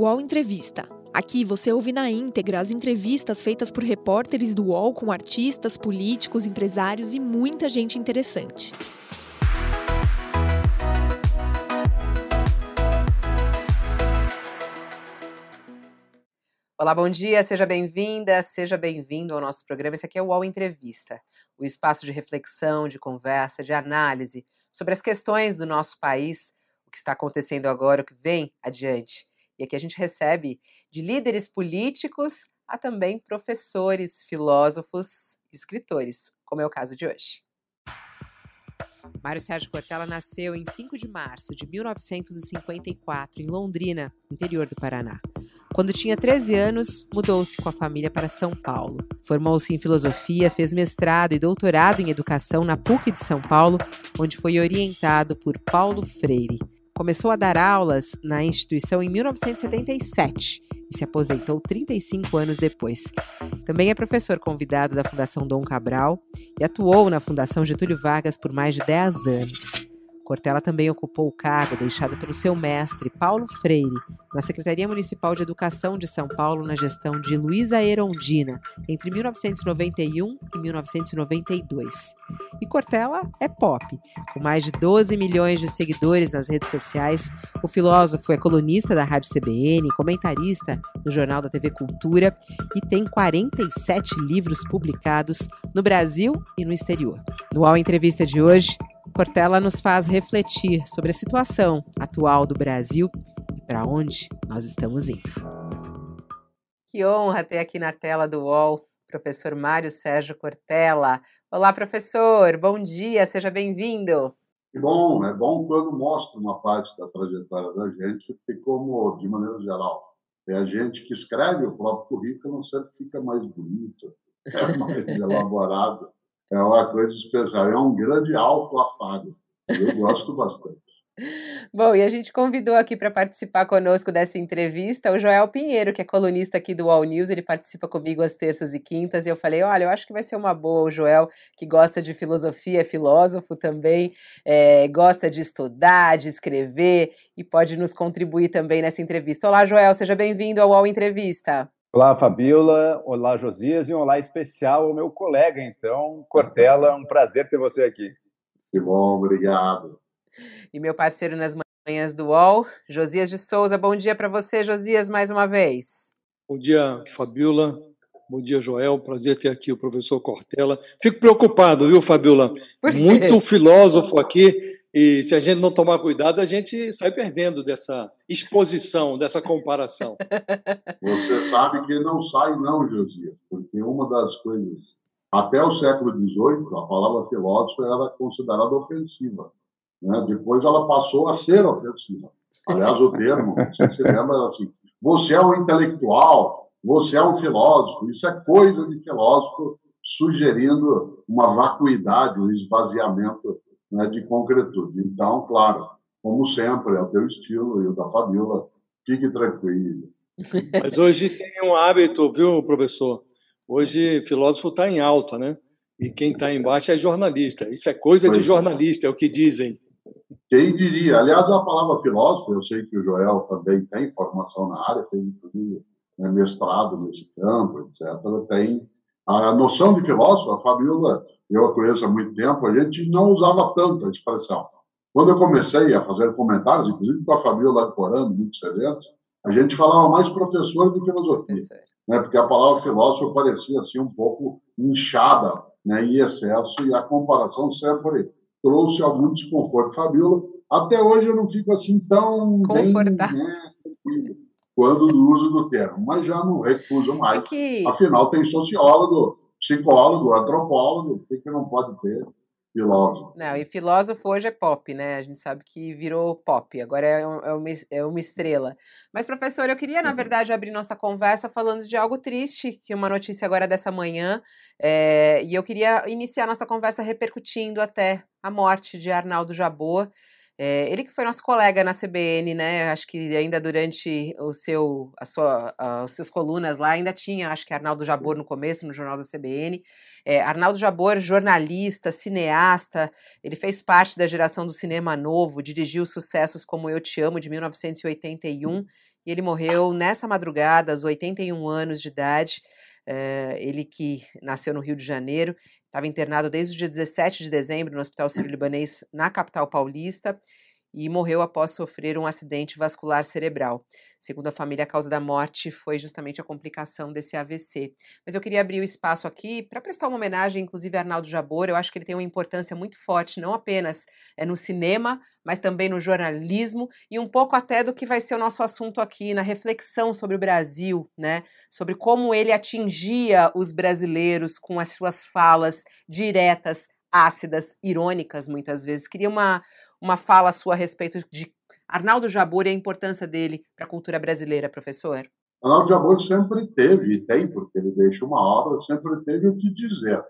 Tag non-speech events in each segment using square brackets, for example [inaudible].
UOL Entrevista. Aqui você ouve na íntegra as entrevistas feitas por repórteres do UOL com artistas, políticos, empresários e muita gente interessante. Olá, bom dia, seja bem-vinda, seja bem-vindo ao nosso programa. Esse aqui é o UOL Entrevista, o espaço de reflexão, de conversa, de análise sobre as questões do nosso país, o que está acontecendo agora, o que vem adiante. E aqui a gente recebe de líderes políticos a também professores, filósofos, escritores, como é o caso de hoje. Mário Sérgio Cortella nasceu em 5 de março de 1954, em Londrina, interior do Paraná. Quando tinha 13 anos, mudou-se com a família para São Paulo. Formou-se em filosofia, fez mestrado e doutorado em educação na PUC de São Paulo, onde foi orientado por Paulo Freire. Começou a dar aulas na instituição em 1977 e se aposentou 35 anos depois. Também é professor convidado da Fundação Dom Cabral e atuou na Fundação Getúlio Vargas por mais de 10 anos. Cortella também ocupou o cargo deixado pelo seu mestre, Paulo Freire, na Secretaria Municipal de Educação de São Paulo, na gestão de Luísa Erondina, entre 1991 e 1992. E Cortella é pop. Com mais de 12 milhões de seguidores nas redes sociais, o filósofo é colunista da Rádio CBN, comentarista no Jornal da TV Cultura e tem 47 livros publicados no Brasil e no exterior. No All Entrevista de hoje, Cortella nos faz refletir sobre a situação atual do Brasil e para onde nós estamos indo. Que honra ter aqui na tela do UOL professor Mário Sérgio Cortella. Olá, professor, bom dia, seja bem-vindo. Que bom, é bom quando mostra uma parte da trajetória da gente, porque, como, de maneira geral, é a gente que escreve o próprio currículo, sempre fica mais bonito, é [laughs] mais [laughs] elaborado é uma coisa especial. É um grande autoafago. Eu gosto bastante. [laughs] Bom, e a gente convidou aqui para participar conosco dessa entrevista o Joel Pinheiro, que é colunista aqui do All News. Ele participa comigo às terças e quintas. E eu falei: olha, eu acho que vai ser uma boa. O Joel, que gosta de filosofia, é filósofo também, é, gosta de estudar, de escrever e pode nos contribuir também nessa entrevista. Olá, Joel, seja bem-vindo ao All Entrevista. Olá, Fabiola. Olá, Josias. E um olá especial ao meu colega, então, Cortella. Um prazer ter você aqui. Que bom, obrigado. E meu parceiro nas manhãs do UOL, Josias de Souza. Bom dia para você, Josias, mais uma vez. Bom dia, Fabiola. Bom dia, Joel. Prazer ter aqui o professor Cortella. Fico preocupado, viu, Fabiola? Muito filósofo aqui e se a gente não tomar cuidado, a gente sai perdendo dessa exposição, dessa comparação. [laughs] Você sabe que não sai, não, Josias, porque uma das coisas. Até o século XVIII, a palavra filósofo era considerada ofensiva. Né? Depois ela passou a ser ofensiva. Aliás, o termo, você se lembra, era assim: você é um intelectual, você é um filósofo. Isso é coisa de filósofo, sugerindo uma vacuidade, um esvaziamento né, de concretude. Então, claro, como sempre, é o teu estilo e o da Fabiola, fique tranquilo. Mas hoje tem um hábito, viu, professor? Hoje filósofo está em alta, né? E quem está embaixo é jornalista. Isso é coisa pois de é. jornalista, é o que dizem. Quem diria? Aliás, a palavra filósofo, eu sei que o Joel também tem formação na área, tem inclusive né, mestrado nesse campo, etc. Tem a noção de filósofo, a Fabiola eu a conheço há muito tempo, a gente não usava tanto a expressão. Quando eu comecei a fazer comentários, inclusive com a família lá de Corando, muitos eventos, a gente falava mais professor de filosofia, né? porque a palavra filósofo parecia assim um pouco inchada né, em excesso, e a comparação sempre trouxe algum desconforto. Fabiola, até hoje eu não fico assim tão bem né, quando do uso do termo, mas já não recuso mais. É que... Afinal, tem sociólogo psicólogo, antropólogo, que, que não pode ter filósofo? Não, e filósofo hoje é pop, né? A gente sabe que virou pop, agora é, um, é, uma, é uma estrela. Mas, professor, eu queria, na uhum. verdade, abrir nossa conversa falando de algo triste, que uma notícia agora dessa manhã, é, e eu queria iniciar nossa conversa repercutindo até a morte de Arnaldo Jabor, é, ele que foi nosso colega na CBN, né? Acho que ainda durante o seu, a sua, os seus colunas lá ainda tinha, acho que Arnaldo Jabor no começo no jornal da CBN. É, Arnaldo Jabor, jornalista, cineasta, ele fez parte da geração do cinema novo, dirigiu sucessos como Eu Te Amo de 1981 e ele morreu nessa madrugada, aos 81 anos de idade. Uh, ele que nasceu no Rio de Janeiro, estava internado desde o dia 17 de dezembro no Hospital Sírio-Libanês, na capital paulista, e morreu após sofrer um acidente vascular cerebral. Segundo a família, a causa da morte foi justamente a complicação desse AVC. Mas eu queria abrir o espaço aqui para prestar uma homenagem, inclusive, a Arnaldo Jabor. Eu acho que ele tem uma importância muito forte, não apenas é no cinema, mas também no jornalismo e um pouco até do que vai ser o nosso assunto aqui na reflexão sobre o Brasil, né? Sobre como ele atingia os brasileiros com as suas falas diretas, ácidas, irônicas, muitas vezes. Queria uma, uma fala sua a respeito de Arnaldo Jabor e a importância dele para a cultura brasileira, professor? Arnaldo Jabor sempre teve, e tem, porque ele deixa uma obra, sempre teve o que dizer.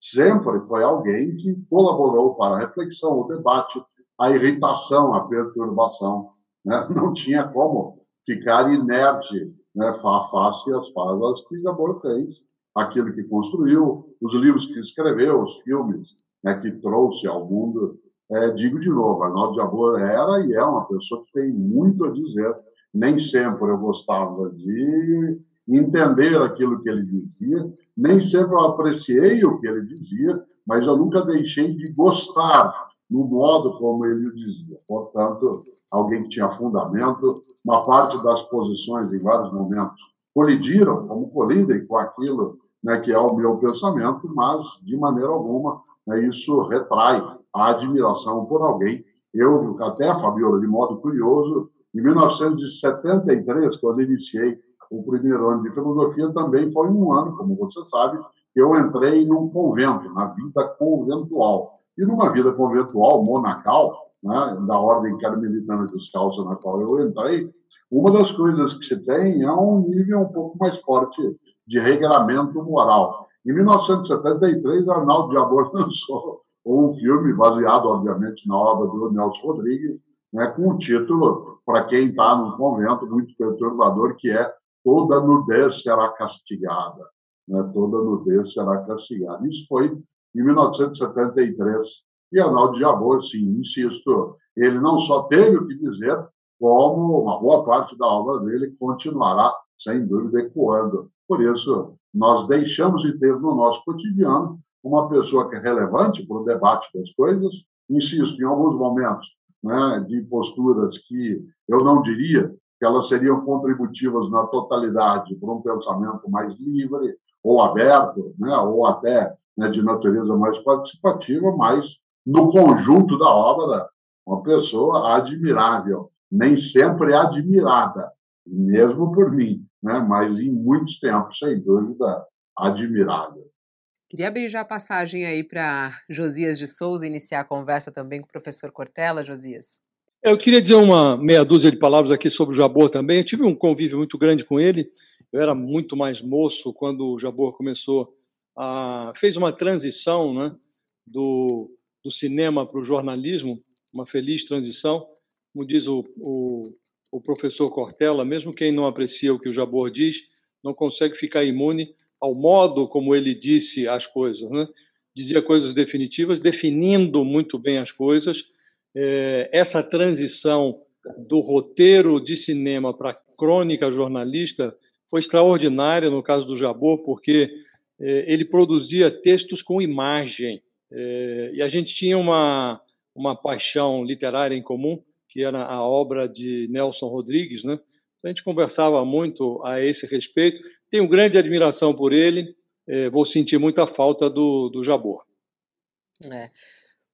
Sempre foi alguém que colaborou para a reflexão, o debate, a irritação, a perturbação. Né? [laughs] Não tinha como ficar inerte né, face às falas que Jabor fez, aquilo que construiu, os livros que escreveu, os filmes né, que trouxe ao mundo é, digo de novo, Arnaldo Jabor era e é uma pessoa que tem muito a dizer. Nem sempre eu gostava de entender aquilo que ele dizia, nem sempre eu apreciei o que ele dizia, mas eu nunca deixei de gostar no modo como ele dizia. Portanto, alguém que tinha fundamento, uma parte das posições em vários momentos colidiram, como colidem com aquilo né, que é o meu pensamento, mas de maneira alguma né, isso retrai a admiração por alguém. Eu, até, Fabiola, de modo curioso, em 1973, quando iniciei o primeiro ano de filosofia, também foi um ano, como você sabe, que eu entrei num convento, na vida conventual. E numa vida conventual, monacal, né, da ordem carmelitana descalça na qual eu entrei, uma das coisas que se tem é um nível um pouco mais forte de regramento moral. Em 1973, Arnaldo Jabor [laughs] lançou um filme baseado, obviamente, na obra do Nelson Rodrigues, né, com o título, para quem está no convento, muito perturbador, que é Toda nudez será castigada. Né, Toda nudez será castigada. Isso foi em 1973. E Arnaldo Jabor, sim, insisto, ele não só teve o que dizer, como uma boa parte da obra dele continuará, sem dúvida, ecoando. Por isso, nós deixamos de ter no nosso cotidiano uma pessoa que é relevante para o debate das coisas, insisto, em alguns momentos, né, de posturas que eu não diria que elas seriam contributivas na totalidade para um pensamento mais livre ou aberto, né, ou até né, de natureza mais participativa, mas no conjunto da obra, uma pessoa admirável, nem sempre admirada, mesmo por mim, né, mas em muitos tempos, sem dúvida, admirável. Queria abrir já a passagem aí para Josias de Souza iniciar a conversa também com o professor Cortella, Josias. Eu queria dizer uma meia dúzia de palavras aqui sobre o Jabor também. Eu tive um convívio muito grande com ele. Eu era muito mais moço quando o Jabor começou a fez uma transição, né, do, do cinema para o jornalismo, uma feliz transição, como diz o, o, o professor Cortella. Mesmo quem não aprecia o que o Jabor diz, não consegue ficar imune ao modo como ele disse as coisas. Né? Dizia coisas definitivas, definindo muito bem as coisas. É, essa transição do roteiro de cinema para crônica jornalista foi extraordinária no caso do Jabor, porque é, ele produzia textos com imagem. É, e a gente tinha uma, uma paixão literária em comum, que era a obra de Nelson Rodrigues, né? A gente conversava muito a esse respeito. Tenho grande admiração por ele. É, vou sentir muita falta do, do Jabor. É.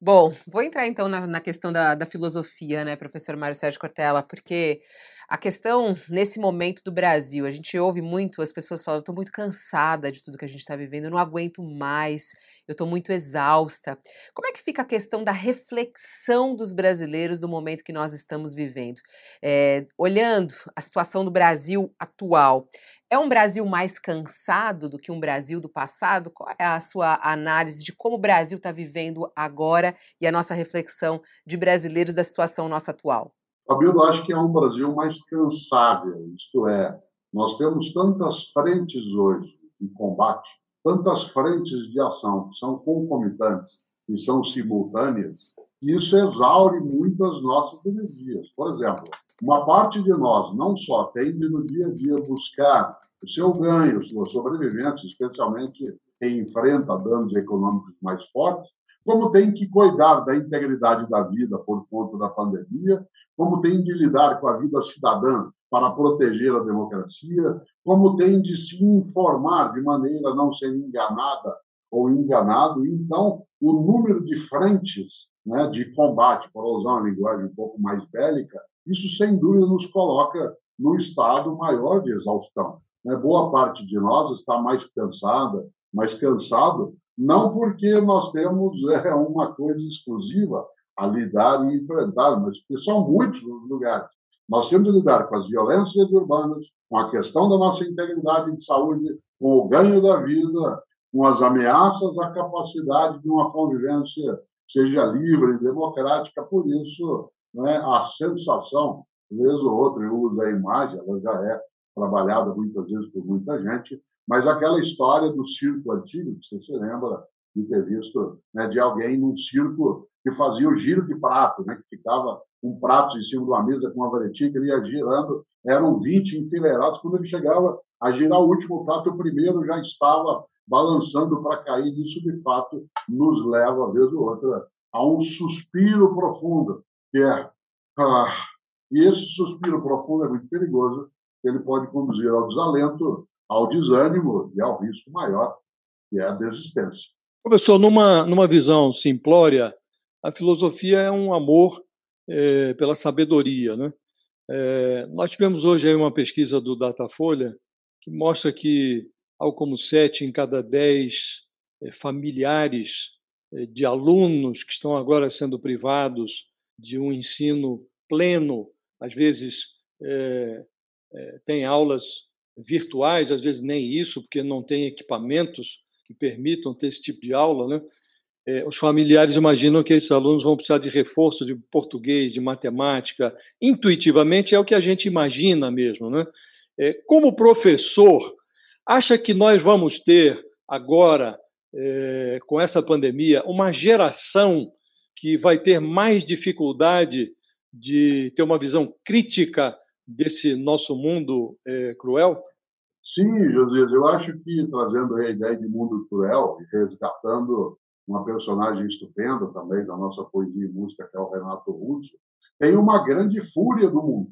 Bom, vou entrar então na, na questão da, da, filosofia, né, professor Mário Sérgio Cortella, porque a questão nesse momento do Brasil, a gente ouve muito as pessoas falando: estou muito cansada de tudo que a gente está vivendo, eu não aguento mais, eu estou muito exausta. Como é que fica a questão da reflexão dos brasileiros do momento que nós estamos vivendo? É, olhando a situação do Brasil atual, é um Brasil mais cansado do que um Brasil do passado? Qual é a sua análise de como o Brasil está vivendo agora e a nossa reflexão de brasileiros da situação nossa atual? Fabíola, acho que é um Brasil mais cansável, isto é, nós temos tantas frentes hoje de combate, tantas frentes de ação que são concomitantes e são simultâneas, que isso exaure muito as nossas energias. Por exemplo, uma parte de nós não só tem de no dia a dia buscar o seu ganho, sua sobrevivência, especialmente quem enfrenta danos econômicos mais fortes, como tem que cuidar da integridade da vida por conta da pandemia, como tem de lidar com a vida cidadã para proteger a democracia, como tem de se informar de maneira a não ser enganada ou enganado. Então, o número de frentes né, de combate, para usar uma linguagem um pouco mais bélica, isso sem dúvida nos coloca no estado maior de exaustão. Né? Boa parte de nós está mais cansada, mais cansado, não porque nós temos [laughs] é, uma coisa exclusiva a lidar e enfrentar, mas porque são muitos os lugares. Nós temos de lidar com as violências urbanas, com a questão da nossa integridade de saúde, com o ganho da vida, com as ameaças à capacidade de uma convivência seja livre e democrática. Por isso, né, a sensação, vez ou outra, eu uso a imagem, ela já é trabalhada muitas vezes por muita gente, mas aquela história do circo antigo, que você se lembra de ter visto né, de alguém num circo que fazia o giro de prato, né, que ficava um prato em cima de uma mesa com uma varetinha que ele ia girando, eram 20 enfileirados. Quando ele chegava a girar o último prato, o primeiro já estava balançando para cair. Isso, de fato, nos leva, vez ou outra, a um suspiro profundo, que é. Ah, e esse suspiro profundo é muito perigoso, ele pode conduzir ao desalento, ao desânimo e ao risco maior, que é a desistência. Professor, numa, numa visão simplória, a filosofia é um amor é, pela sabedoria. Né? É, nós tivemos hoje aí uma pesquisa do Datafolha que mostra que algo como sete em cada dez é, familiares é, de alunos que estão agora sendo privados de um ensino pleno, às vezes é, é, tem aulas virtuais, às vezes nem isso, porque não tem equipamentos que permitam ter esse tipo de aula, né? É, os familiares imaginam que esses alunos vão precisar de reforço de português, de matemática. Intuitivamente é o que a gente imagina mesmo, né? É, como professor, acha que nós vamos ter agora, é, com essa pandemia, uma geração que vai ter mais dificuldade de ter uma visão crítica desse nosso mundo é, cruel? Sim, Josias, eu acho que trazendo a ideia de mundo cruel e resgatando uma personagem estupenda também da nossa poesia e música, que é o Renato Russo, tem uma grande fúria do mundo,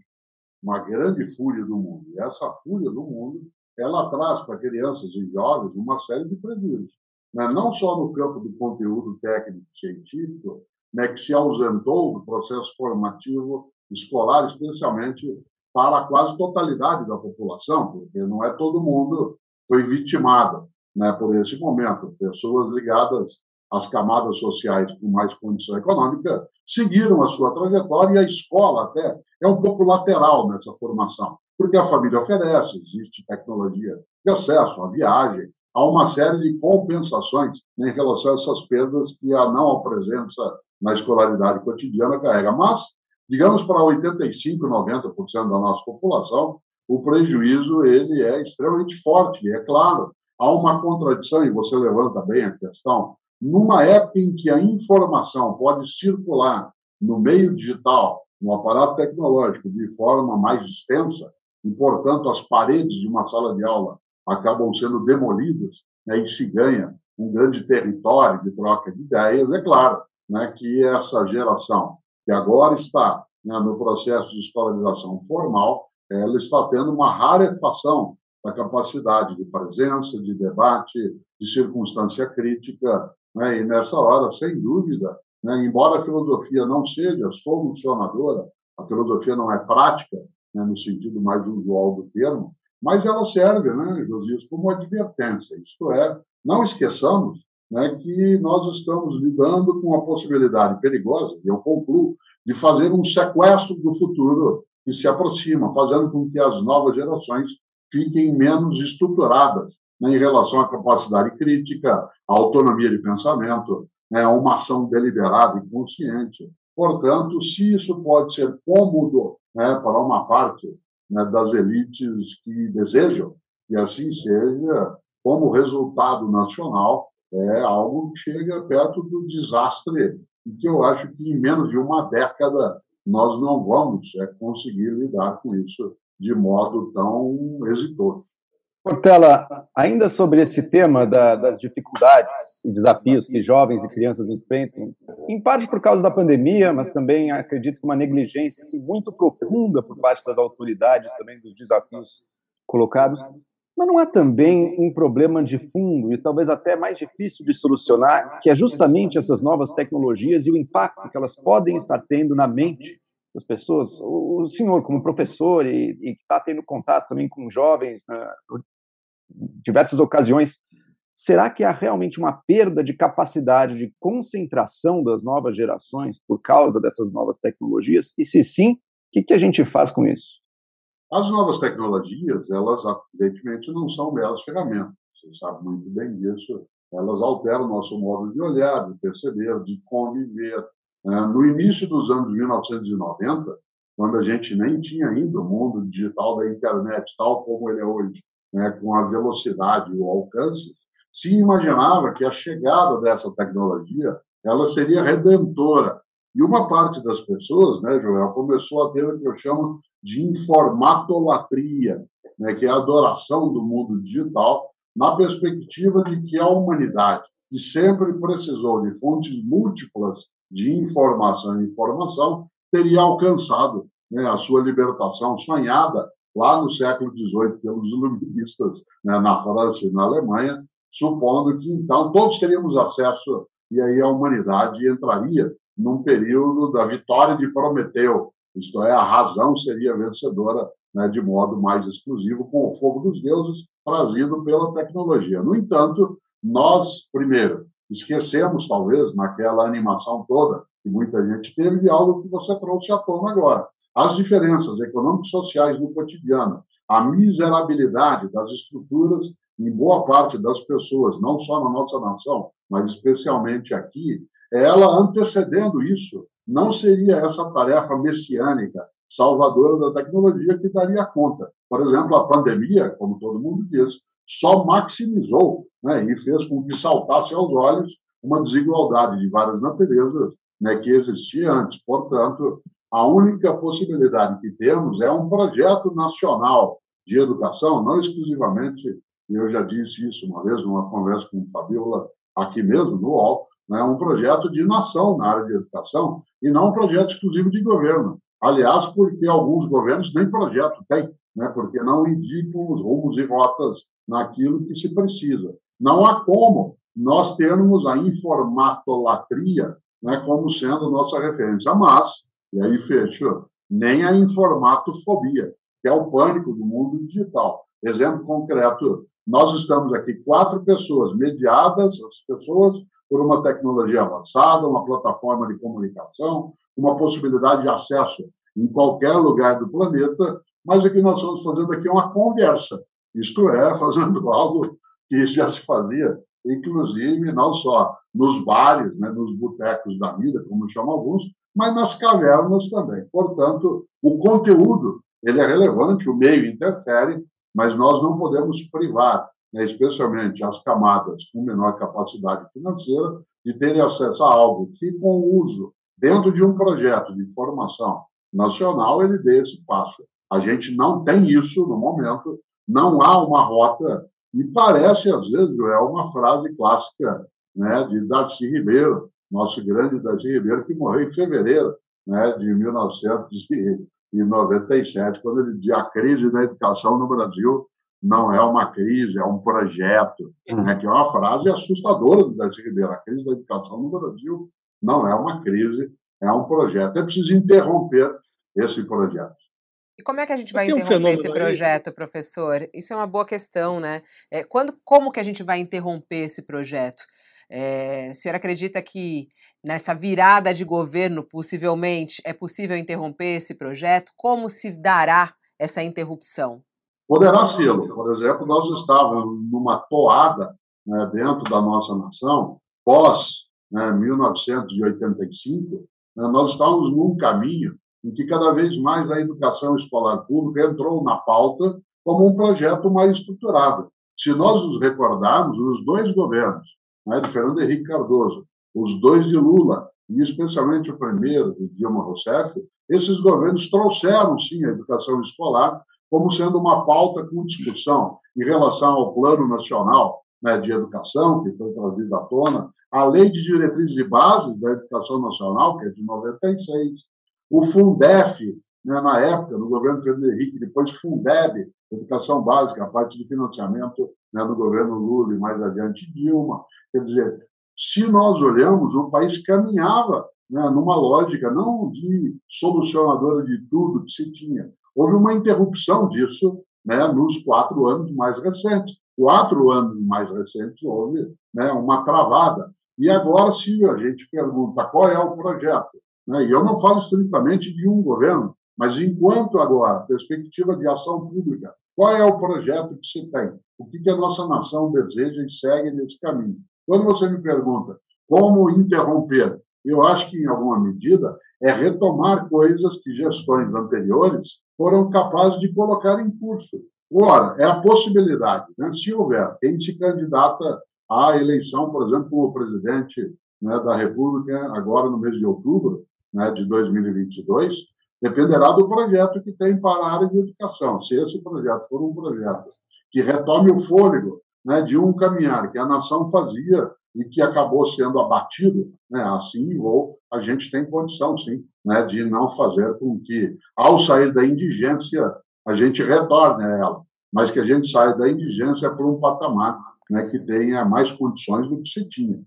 uma grande fúria do mundo. E essa fúria do mundo, ela traz para crianças e jovens uma série de prejuízos, né? não só no campo do conteúdo técnico científico, né, que se ausentou do processo formativo escolar, especialmente para a quase totalidade da população, porque não é todo mundo foi vitimado né, por esse momento. Pessoas ligadas às camadas sociais com mais condição econômica seguiram a sua trajetória e a escola até é um pouco lateral nessa formação, porque a família oferece, existe tecnologia de acesso, a viagem, há uma série de compensações né, em relação a essas perdas que a não presença na escolaridade cotidiana carrega. Mas digamos para 85, 90% da nossa população, o prejuízo ele é extremamente forte. É claro, há uma contradição, e você levanta bem a questão, numa época em que a informação pode circular no meio digital, no aparato tecnológico, de forma mais extensa, e, portanto, as paredes de uma sala de aula acabam sendo demolidas né, e se ganha um grande território de troca de ideias, é claro né, que essa geração que agora está né, no processo de escolarização formal, ela está tendo uma rarefação da capacidade de presença, de debate, de circunstância crítica, né, e nessa hora, sem dúvida, né, embora a filosofia não seja solucionadora, a filosofia não é prática, né, no sentido mais usual do termo, mas ela serve, né, Josias, como advertência. Isto é, não esqueçamos né, que nós estamos lidando com a possibilidade perigosa, e eu concluo, de fazer um sequestro do futuro que se aproxima, fazendo com que as novas gerações fiquem menos estruturadas né, em relação à capacidade crítica, à autonomia de pensamento, né, a uma ação deliberada e consciente. Portanto, se isso pode ser cômodo né, para uma parte né, das elites que desejam que assim seja, como resultado nacional, é algo que chega perto do desastre e que eu acho que em menos de uma década nós não vamos é, conseguir lidar com isso de modo tão exitoso. Portela, ainda sobre esse tema da, das dificuldades e desafios que jovens e crianças enfrentam, em parte por causa da pandemia, mas também acredito que uma negligência assim, muito profunda por parte das autoridades também dos desafios colocados. Mas não há também um problema de fundo e talvez até mais difícil de solucionar, que é justamente essas novas tecnologias e o impacto que elas podem estar tendo na mente das pessoas. O senhor, como professor e, que está tendo contato também com jovens, né, diversas ocasiões. Será que há realmente uma perda de capacidade de concentração das novas gerações por causa dessas novas tecnologias? E se sim, o que, que a gente faz com isso? As novas tecnologias, elas evidentemente não são belas ferramentas. Você sabe muito bem disso. Elas alteram nosso modo de olhar, de perceber, de conviver. Né? No início dos anos 1990, quando a gente nem tinha ainda o mundo digital da internet tal como ele é hoje, né, com a velocidade e o alcance, se imaginava que a chegada dessa tecnologia ela seria redentora. E uma parte das pessoas, né, Joel, começou a ter o que eu chamo de informatolatria, né, que é a adoração do mundo digital, na perspectiva de que a humanidade, que sempre precisou de fontes múltiplas de informação e informação, teria alcançado né, a sua libertação sonhada lá no século XVIII pelos iluministas né, na França e na Alemanha, supondo que então todos teríamos acesso e aí a humanidade entraria num período da vitória de Prometeu, isto é, a razão seria vencedora né, de modo mais exclusivo com o fogo dos deuses trazido pela tecnologia. No entanto, nós, primeiro, esquecemos, talvez, naquela animação toda que muita gente teve, de algo que você trouxe à tona agora, as diferenças econômicas e sociais no cotidiano, a miserabilidade das estruturas em boa parte das pessoas, não só na nossa nação, mas especialmente aqui, ela antecedendo isso, não seria essa tarefa messiânica, salvadora da tecnologia que daria conta. Por exemplo, a pandemia, como todo mundo diz, só maximizou né, e fez com que saltasse aos olhos uma desigualdade de várias naturezas né, que existia antes. Portanto, a única possibilidade que temos é um projeto nacional de educação, não exclusivamente, eu já disse isso uma vez numa conversa com o Fabiola aqui mesmo, no UOL, né, um projeto de nação na área de educação e não um projeto exclusivo de governo. Aliás, porque alguns governos nem projeto têm, né, porque não indicam os rumos e rotas naquilo que se precisa. Não há como nós termos a informatolatria né, como sendo nossa referência, mas e aí fechou. Nem a informatofobia, que é o pânico do mundo digital. Exemplo concreto: nós estamos aqui quatro pessoas, mediadas as pessoas por uma tecnologia avançada, uma plataforma de comunicação, uma possibilidade de acesso em qualquer lugar do planeta, mas o que nós estamos fazendo aqui é uma conversa, isto é, [laughs] fazendo algo que já se fazia, inclusive, não só nos bares, né, nos botecos da vida, como chamam alguns, mas nas cavernas também. Portanto, o conteúdo ele é relevante, o meio interfere, mas nós não podemos privar, né, especialmente as camadas com menor capacidade financeira, de terem acesso a algo que, com o uso dentro de um projeto de formação nacional, ele dê esse passo. A gente não tem isso no momento, não há uma rota, e parece, às vezes, é uma frase clássica né, de Darcy Ribeiro, nosso grande Darcy Ribeiro, que morreu em fevereiro né, de 1997, quando ele dizia a crise da educação no Brasil não é uma crise, é um projeto, uhum. né, que é uma frase assustadora do Darcy Ribeiro. A crise da educação no Brasil não é uma crise, é um projeto. É preciso interromper esse projeto. E como é que a gente vai interromper um esse projeto, aí. professor? Isso é uma boa questão, né? É, quando, como que a gente vai interromper esse projeto? É, o senhor acredita que nessa virada de governo, possivelmente, é possível interromper esse projeto? Como se dará essa interrupção? Poderá ser. Por exemplo, nós estávamos numa toada né, dentro da nossa nação, pós né, 1985, né, nós estávamos num caminho em que cada vez mais a educação escolar pública entrou na pauta como um projeto mais estruturado. Se nós nos recordarmos, os dois governos, né, de Fernando Henrique Cardoso, os dois de Lula, e especialmente o primeiro, de Dilma Rousseff, esses governos trouxeram, sim, a educação escolar como sendo uma pauta com discussão em relação ao Plano Nacional né, de Educação, que foi trazido à tona, a Lei de Diretrizes e Bases da Educação Nacional, que é de 96, o Fundef, né, na época, no governo Fernando Henrique, depois Fundeb, Educação Básica, a parte de financiamento né, do governo Lula e mais adiante Dilma. Quer dizer, se nós olhamos, o país caminhava né, numa lógica não de solucionadora de tudo que se tinha. Houve uma interrupção disso né, nos quatro anos mais recentes. Quatro anos mais recentes houve né, uma travada. E agora, se a gente pergunta qual é o projeto, né, e eu não falo estritamente de um governo, mas enquanto agora, perspectiva de ação pública, qual é o projeto que se tem? O que, que a nossa nação deseja e segue nesse caminho? Quando você me pergunta como interromper, eu acho que, em alguma medida, é retomar coisas que gestões anteriores foram capazes de colocar em curso. Ora, é a possibilidade, né? se houver, quem se candidata à eleição, por exemplo, como presidente né, da República, agora no mês de outubro né, de 2022, dependerá do projeto que tem para a área de educação. Se esse projeto for um projeto que retome o fôlego né, de um caminhar que a nação fazia e que acabou sendo abatido, né, assim ou a gente tem condição, sim, né, de não fazer com que, ao sair da indigência, a gente retorne a ela, mas que a gente saia da indigência para um patamar né, que tenha mais condições do que se tinha.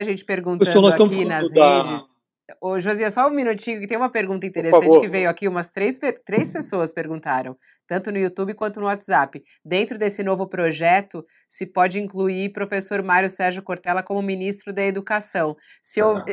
A gente perguntando aqui nas da... redes. Ô, Josias, só um minutinho, que tem uma pergunta interessante que veio aqui, umas três, três pessoas perguntaram tanto no YouTube quanto no WhatsApp. Dentro desse novo projeto, se pode incluir professor Mário Sérgio Cortella como ministro da Educação. Se eu, ah.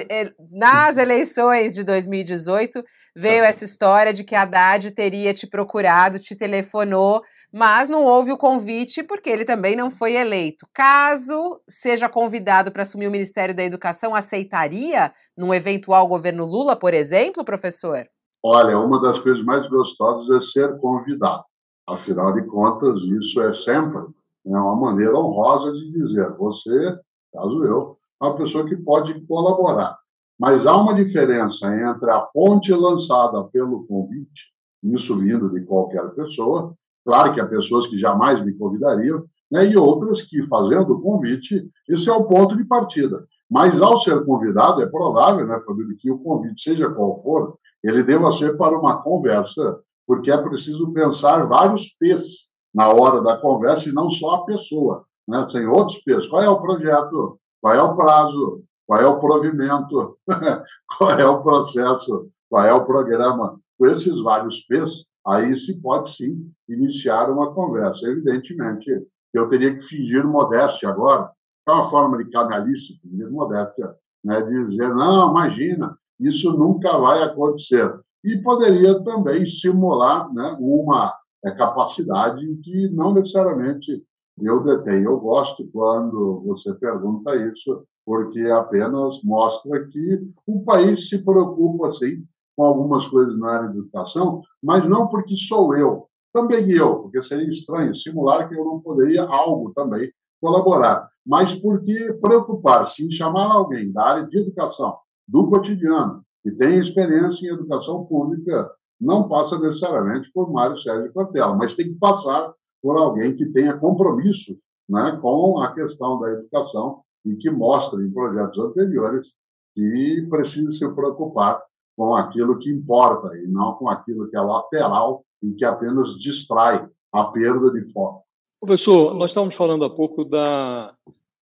nas eleições de 2018, veio essa história de que a Haddad teria te procurado, te telefonou, mas não houve o convite porque ele também não foi eleito. Caso seja convidado para assumir o Ministério da Educação, aceitaria num eventual governo Lula, por exemplo, professor? Olha, uma das coisas mais gostosas é ser convidado. Afinal de contas, isso é sempre né, uma maneira honrosa de dizer: você, caso eu, é uma pessoa que pode colaborar. Mas há uma diferença entre a ponte lançada pelo convite, isso vindo de qualquer pessoa, claro que há pessoas que jamais me convidariam, né, e outras que, fazendo o convite, esse é o ponto de partida. Mas, ao ser convidado, é provável, né, Fabílio, que o convite, seja qual for, ele deva ser para uma conversa, porque é preciso pensar vários P's na hora da conversa e não só a pessoa, né? Sem outros P's. Qual é o projeto? Qual é o prazo? Qual é o provimento? [laughs] qual é o processo? Qual é o programa? Com esses vários P's, aí se pode sim iniciar uma conversa. Evidentemente, eu teria que fingir modéstia agora, é uma forma de canalice, fingir modéstia, né? de dizer, não, imagina, isso nunca vai acontecer. E poderia também simular né, uma é, capacidade que não necessariamente eu detenho. Eu gosto quando você pergunta isso, porque apenas mostra que o país se preocupa, sim, com algumas coisas na área de educação, mas não porque sou eu, também eu, porque seria estranho simular que eu não poderia algo também colaborar, mas porque preocupar-se em chamar alguém da área de educação do cotidiano, que tem experiência em educação pública, não passa necessariamente por Mário Sérgio Cortella, mas tem que passar por alguém que tenha compromisso né, com a questão da educação e que mostre em projetos anteriores que precisa se preocupar com aquilo que importa e não com aquilo que é lateral e que apenas distrai a perda de foco. Professor, nós estávamos falando há pouco da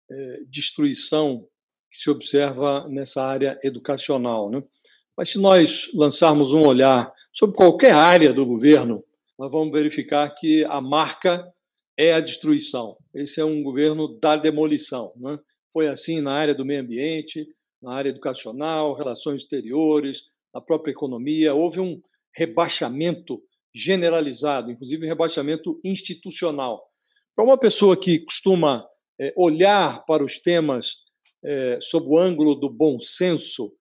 é, destruição que se observa nessa área educacional. Né? Mas se nós lançarmos um olhar sobre qualquer área do governo, nós vamos verificar que a marca é a destruição. Esse é um governo da demolição. Né? Foi assim na área do meio ambiente, na área educacional, relações exteriores, na própria economia. Houve um rebaixamento generalizado, inclusive um rebaixamento institucional. Para uma pessoa que costuma é, olhar para os temas é, sob o ângulo do bom senso,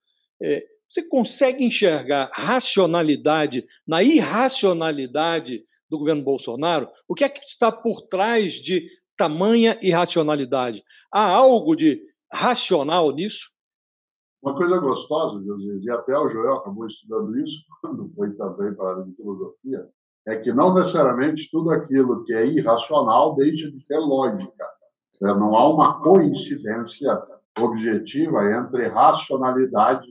é, você consegue enxergar racionalidade na irracionalidade do governo Bolsonaro? O que é que está por trás de tamanha irracionalidade? Há algo de racional nisso? Uma coisa gostosa, José, e até o Joel acabou estudando isso, [laughs] quando foi também para a área de filosofia, é que não necessariamente tudo aquilo que é irracional deixa de ter lógica. É, não há uma coincidência objetiva entre racionalidade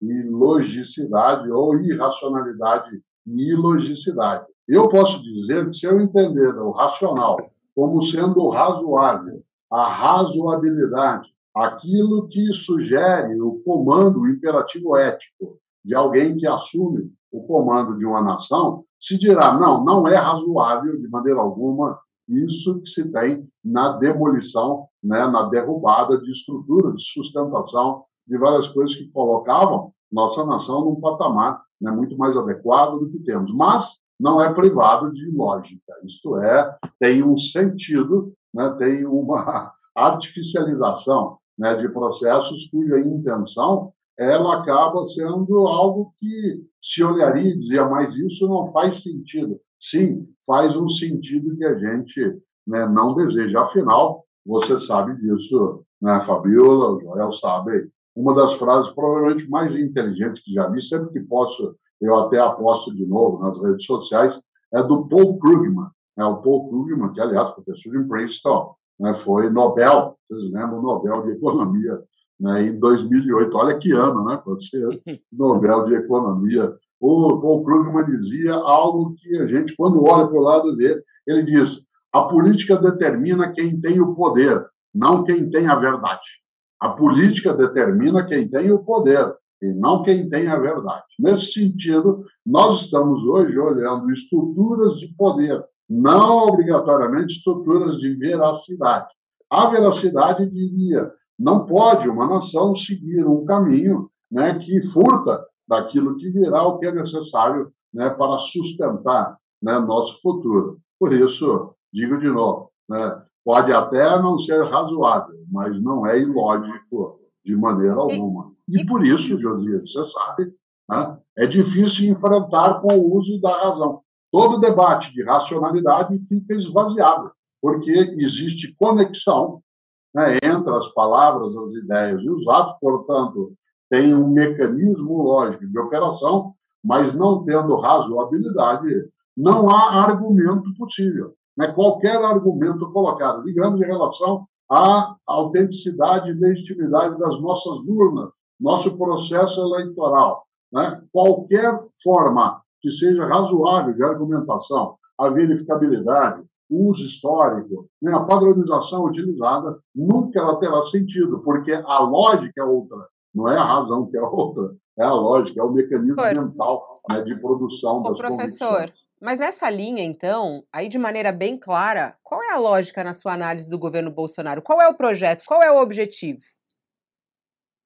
e logicidade, ou irracionalidade e ilogicidade. Eu posso dizer que, se eu entender o racional como sendo razoável, a razoabilidade, aquilo que sugere o comando, o imperativo ético de alguém que assume o comando de uma nação, se dirá, não, não é razoável de maneira alguma isso que se tem na demolição, né, na derrubada de estruturas de sustentação de várias coisas que colocavam nossa nação num patamar né, muito mais adequado do que temos. Mas não é privado de lógica, isto é, tem um sentido, né, tem uma [laughs] artificialização né, de processos cuja intenção ela acaba sendo algo que se olharia e dizia, mas isso não faz sentido. Sim, faz um sentido que a gente né, não deseja. Afinal, você sabe disso, né, Fabiola, o Joel sabe. Uma das frases provavelmente mais inteligentes que já vi, sempre que posso, eu até aposto de novo nas redes sociais, é do Paul Krugman. Né, o Paul Krugman, que, aliás, professor em Princeton, né, foi Nobel, vocês lembram, Nobel de Economia né, em 2008. Olha que ano, né? Pode ser [laughs] Nobel de Economia. O Paul Krugman dizia algo que a gente, quando olha para o lado dele, ele diz: a política determina quem tem o poder, não quem tem a verdade. A política determina quem tem o poder e não quem tem a verdade. Nesse sentido, nós estamos hoje olhando estruturas de poder, não obrigatoriamente estruturas de veracidade. A veracidade diria não pode uma nação seguir um caminho né, que furta daquilo que virá o que é necessário né, para sustentar né, nosso futuro. Por isso, digo de novo, né, pode até não ser razoável, mas não é ilógico de maneira alguma. E por isso, Josias, você sabe, né, é difícil enfrentar com o uso da razão. Todo debate de racionalidade fica esvaziado, porque existe conexão né, entre as palavras, as ideias e os atos, portanto, tem um mecanismo lógico de operação, mas não tendo razoabilidade, não há argumento possível. Né? Qualquer argumento colocado, digamos, em relação à autenticidade e legitimidade das nossas urnas, nosso processo eleitoral, né? qualquer forma que seja razoável de argumentação, a verificabilidade, uso histórico, né, a padronização utilizada, nunca ela terá sentido, porque a lógica é outra, não é a razão que é outra, é a lógica, é o mecanismo Por... mental né, de produção das professor, convicções. Mas nessa linha, então, aí de maneira bem clara, qual é a lógica na sua análise do governo Bolsonaro? Qual é o projeto? Qual é o objetivo?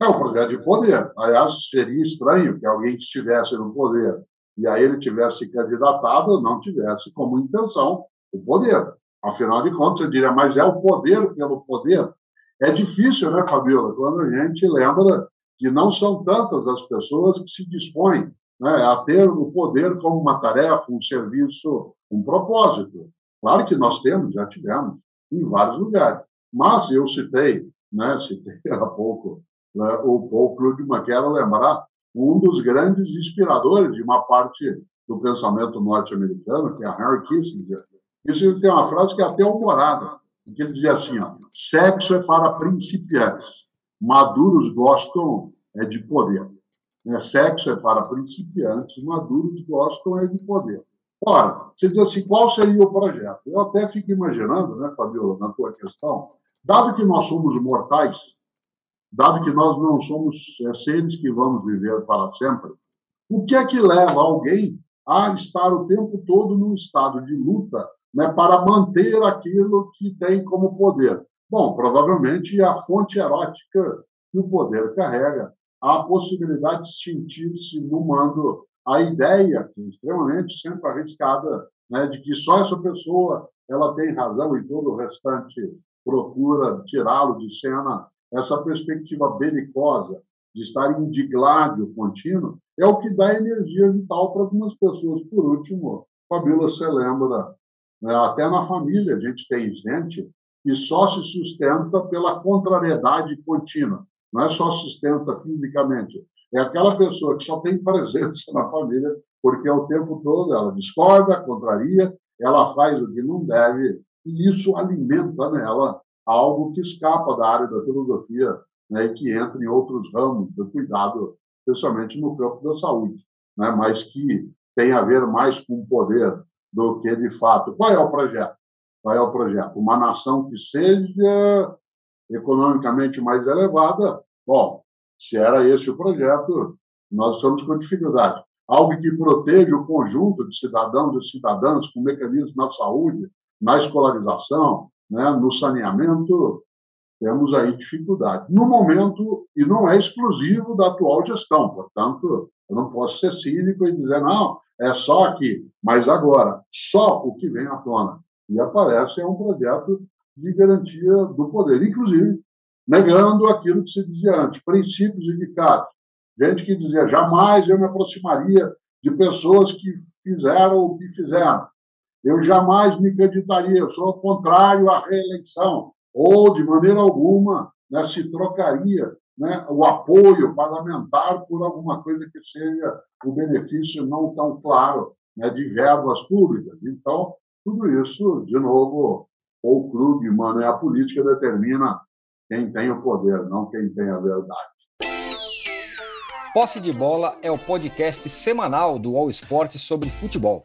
É o projeto de poder. Aliás, seria estranho que alguém que estivesse no poder e aí ele tivesse candidatado não tivesse como intenção o poder. Afinal de contas, eu diria, mas é o poder pelo poder. É difícil, né, Fabiola, quando a gente lembra que não são tantas as pessoas que se dispõem né, a ter o poder como uma tarefa, um serviço, um propósito. Claro que nós temos, já tivemos, em vários lugares. Mas eu citei, né, citei [laughs] há pouco né, o Paul Krugman, quero lembrar, um dos grandes inspiradores de uma parte do pensamento norte-americano, que é Henry Kissinger, isso tem uma frase que é até humorada, que ele dizia assim: ó, sexo é para principiantes, maduros gostam é de poder. Né? Sexo é para principiantes, maduros gostam é de poder. Ora, você diz assim, qual seria o projeto? Eu até fico imaginando, né, Fabiola, na tua questão, dado que nós somos mortais, dado que nós não somos é, seres que vamos viver para sempre, o que é que leva alguém a estar o tempo todo num estado de luta né, para manter aquilo que tem como poder. Bom, provavelmente a fonte erótica que o poder carrega, a possibilidade de sentir-se no mando, a ideia, que é extremamente sempre arriscada, né, de que só essa pessoa ela tem razão e todo o restante procura tirá-lo de cena, essa perspectiva belicosa de estar em digládio contínuo, é o que dá energia vital para algumas pessoas. Por último, Fabíola se lembra né? Até na família a gente tem gente que só se sustenta pela contrariedade contínua. não é só sustenta fisicamente, é aquela pessoa que só tem presença na família, porque o tempo todo ela discorda, contraria, ela faz o que não deve, e isso alimenta nela algo que escapa da área da filosofia né, e que entra em outros ramos do cuidado, especialmente no campo da saúde, né, mas que tem a ver mais com o poder do que, de fato, qual é o projeto? Qual é o projeto? Uma nação que seja economicamente mais elevada? Bom, se era esse o projeto, nós estamos com dificuldade. Algo que proteja o conjunto de cidadãos e cidadãs com mecanismos na saúde, na escolarização, né, no saneamento, temos aí dificuldade. No momento, e não é exclusivo da atual gestão, portanto, eu não posso ser cínico e dizer, não, é só aqui. Mas agora, só o que vem à tona e aparece é um projeto de garantia do poder, inclusive negando aquilo que se dizia antes, princípios indicados. Gente que dizia, jamais eu me aproximaria de pessoas que fizeram o que fizeram. Eu jamais me candidaria, eu sou contrário à reeleição, ou, de maneira alguma, né, se trocaria né, o apoio parlamentar por alguma coisa que seja o benefício não tão claro né, de verbas públicas. Então, tudo isso, de novo, o Krugman, né, a política determina quem tem o poder, não quem tem a verdade. Posse de Bola é o podcast semanal do All Sport sobre futebol.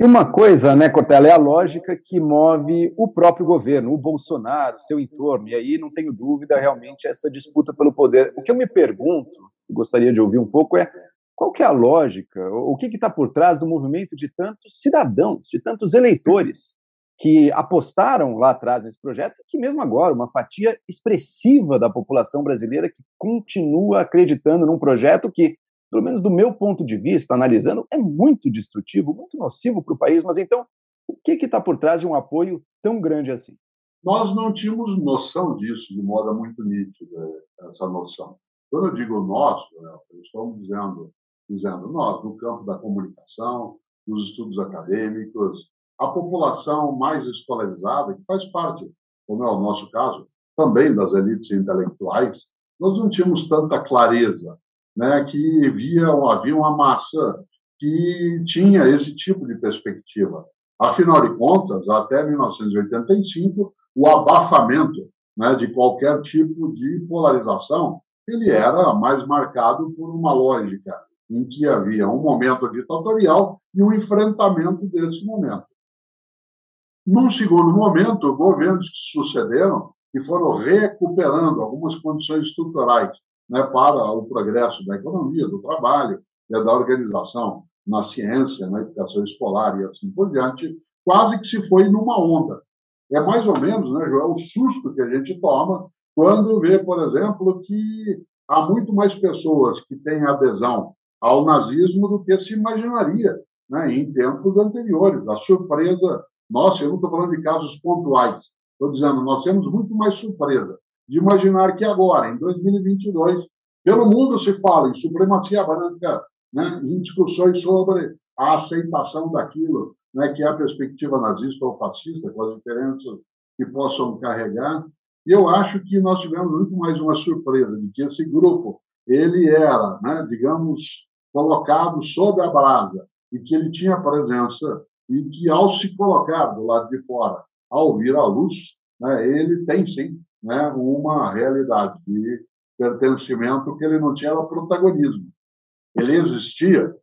E uma coisa, né, Cortella, é a lógica que move o próprio governo, o Bolsonaro, seu entorno, e aí não tenho dúvida, realmente, essa disputa pelo poder. O que eu me pergunto, gostaria de ouvir um pouco, é qual que é a lógica, o que está por trás do movimento de tantos cidadãos, de tantos eleitores que apostaram lá atrás nesse projeto, que mesmo agora uma fatia expressiva da população brasileira que continua acreditando num projeto que pelo menos do meu ponto de vista, analisando, é muito destrutivo, muito nocivo para o país. Mas então, o que está por trás de um apoio tão grande assim? Nós não tínhamos noção disso de modo muito nítida, essa noção. Quando eu digo nós, né, eu estou dizendo, dizendo nós, no campo da comunicação, dos estudos acadêmicos, a população mais escolarizada, que faz parte, como é o nosso caso, também das elites intelectuais, nós não tínhamos tanta clareza né, que via, havia uma massa que tinha esse tipo de perspectiva. Afinal de contas, até 1985, o abafamento né, de qualquer tipo de polarização ele era mais marcado por uma lógica em que havia um momento ditatorial e um enfrentamento desse momento. Num segundo momento, governos que sucederam e foram recuperando algumas condições estruturais né, para o progresso da economia, do trabalho, e da organização na ciência, na educação escolar e assim por diante, quase que se foi numa onda. É mais ou menos, né, o susto que a gente toma quando vê, por exemplo, que há muito mais pessoas que têm adesão ao nazismo do que se imaginaria né, em tempos anteriores. A surpresa, nossa, eu não estou falando de casos pontuais, estou dizendo, nós temos muito mais surpresa de imaginar que agora, em 2022, pelo mundo se fala em supremacia branca, né, em discussões sobre a aceitação daquilo né, que é a perspectiva nazista ou fascista, com as diferenças que possam carregar. E eu acho que nós tivemos muito mais uma surpresa de que esse grupo ele era, né, digamos, colocado sob a brasa e que ele tinha presença e que, ao se colocar do lado de fora, ao vir à luz, né, ele tem sim né, uma realidade de pertencimento que ele não tinha era protagonismo. Ele existia,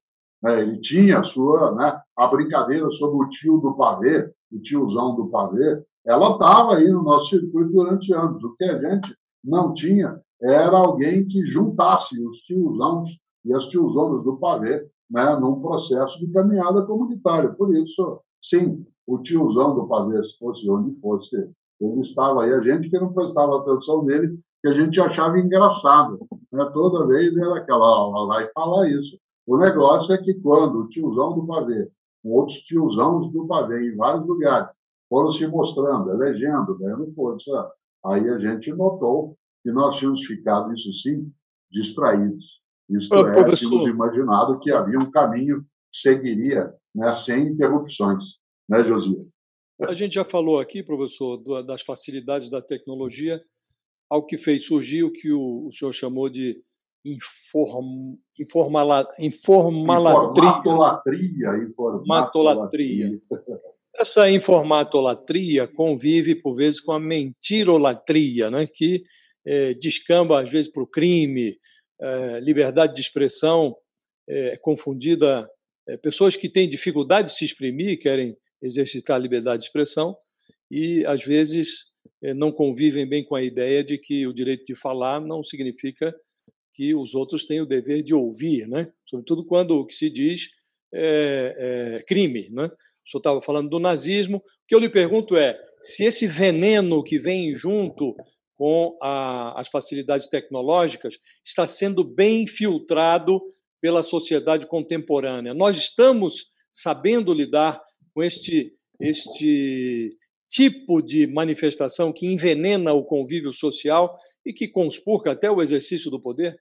né, ele tinha a sua, né, a brincadeira sobre o tio do pavê, o tiozão do pavê, ela estava aí no nosso circuito durante anos. O que a gente não tinha era alguém que juntasse os tiozãos e as tiozonas do pavê né, num processo de caminhada comunitária. Por isso, sim, o tiozão do pavê, se fosse onde fosse ele estava aí, a gente que não prestava atenção nele, que a gente achava engraçado. Né? Toda vez era aquela, ó, lá e falar isso. O negócio é que quando o tiozão do pavê, outros tiozãos do pavê em vários lugares, foram se mostrando, elegendo, ganhando força, aí a gente notou que nós tínhamos ficado, isso sim, distraídos. Isto é, professor... tínhamos imaginado que havia um caminho que seguiria né, sem interrupções, né, Josias? A gente já falou aqui, professor, das facilidades da tecnologia, ao que fez surgir o que o, senhor chamou de inform, informala, informalatria. Informatolatria. Informatolatria. Essa informatolatria convive, por vezes, com a mentirolatria, né, que é, descamba, às vezes, para o crime, é, liberdade de expressão é, confundida. É, pessoas que têm dificuldade de se exprimir, querem exercitar a liberdade de expressão e, às vezes, eh, não convivem bem com a ideia de que o direito de falar não significa que os outros têm o dever de ouvir, né? sobretudo quando o que se diz é, é crime. Né? O senhor estava falando do nazismo. O que eu lhe pergunto é se esse veneno que vem junto com a, as facilidades tecnológicas está sendo bem filtrado pela sociedade contemporânea. Nós estamos sabendo lidar com este, este tipo de manifestação que envenena o convívio social e que conspurca até o exercício do poder?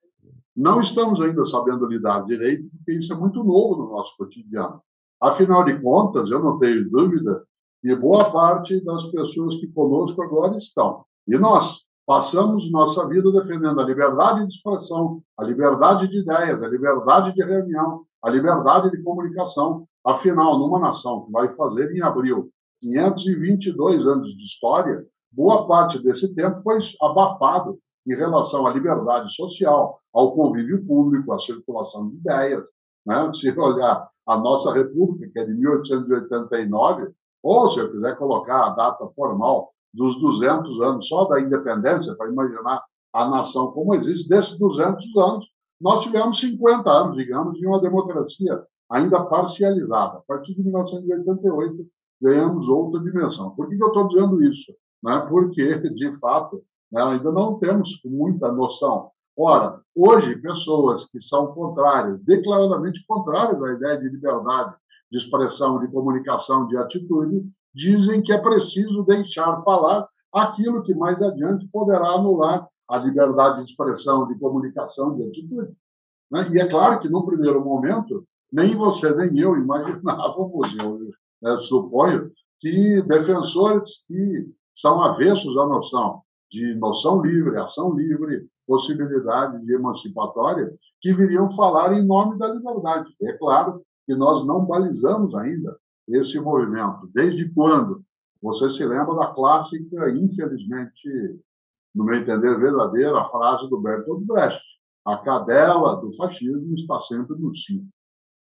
Não estamos ainda sabendo lidar direito, porque isso é muito novo no nosso cotidiano. Afinal de contas, eu não tenho dúvida que boa parte das pessoas que conosco agora estão. E nós passamos nossa vida defendendo a liberdade de expressão, a liberdade de ideias, a liberdade de reunião, a liberdade de comunicação, Afinal, numa nação que vai fazer em abril 522 anos de história, boa parte desse tempo foi abafado em relação à liberdade social, ao convívio público, à circulação de ideias. Né? Se olhar a nossa República, que é de 1889, ou se eu quiser colocar a data formal dos 200 anos só da independência, para imaginar a nação como existe, desses 200 anos, nós tivemos 50 anos, digamos, de uma democracia ainda parcializada. A partir de 1988, ganhamos outra dimensão. Por que eu estou dizendo isso? Né? Porque, de fato, né, ainda não temos muita noção. Ora, hoje, pessoas que são contrárias, declaradamente contrárias à ideia de liberdade de expressão, de comunicação, de atitude, dizem que é preciso deixar falar aquilo que mais adiante poderá anular a liberdade de expressão, de comunicação, de atitude. Né? E é claro que, no primeiro momento, nem você nem eu imaginávamos, eu né, suponho, que defensores que são avessos à noção de noção livre, ação livre, possibilidade de emancipatória, que viriam falar em nome da liberdade. É claro que nós não balizamos ainda esse movimento. Desde quando? Você se lembra da clássica, infelizmente, no meu entender, verdadeira frase do Bertolt Brecht: a cadela do fascismo está sempre no cinto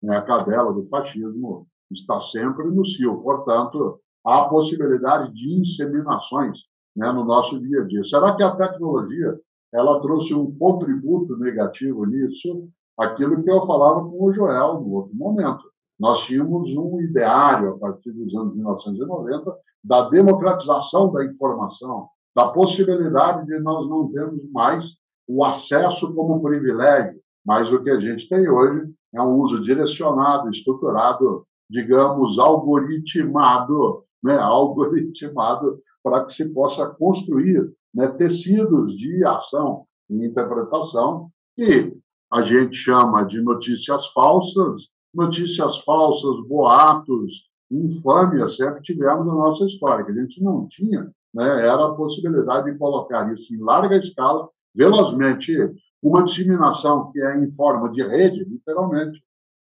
né, a cadela do fascismo está sempre no cio. Portanto, há possibilidade de inseminações né, no nosso dia a dia. Será que a tecnologia ela trouxe um contributo negativo nisso? Aquilo que eu falava com o Joel no outro momento. Nós tínhamos um ideário, a partir dos anos 1990, da democratização da informação, da possibilidade de nós não termos mais o acesso como privilégio, mas o que a gente tem hoje é um uso direcionado, estruturado, digamos, algoritmado, né? algoritmado para que se possa construir né, tecidos de ação e interpretação que a gente chama de notícias falsas, notícias falsas, boatos, infâmias, sempre tivemos na nossa história, que a gente não tinha, né, era a possibilidade de colocar isso em larga escala, velozmente, uma disseminação que é em forma de rede, literalmente.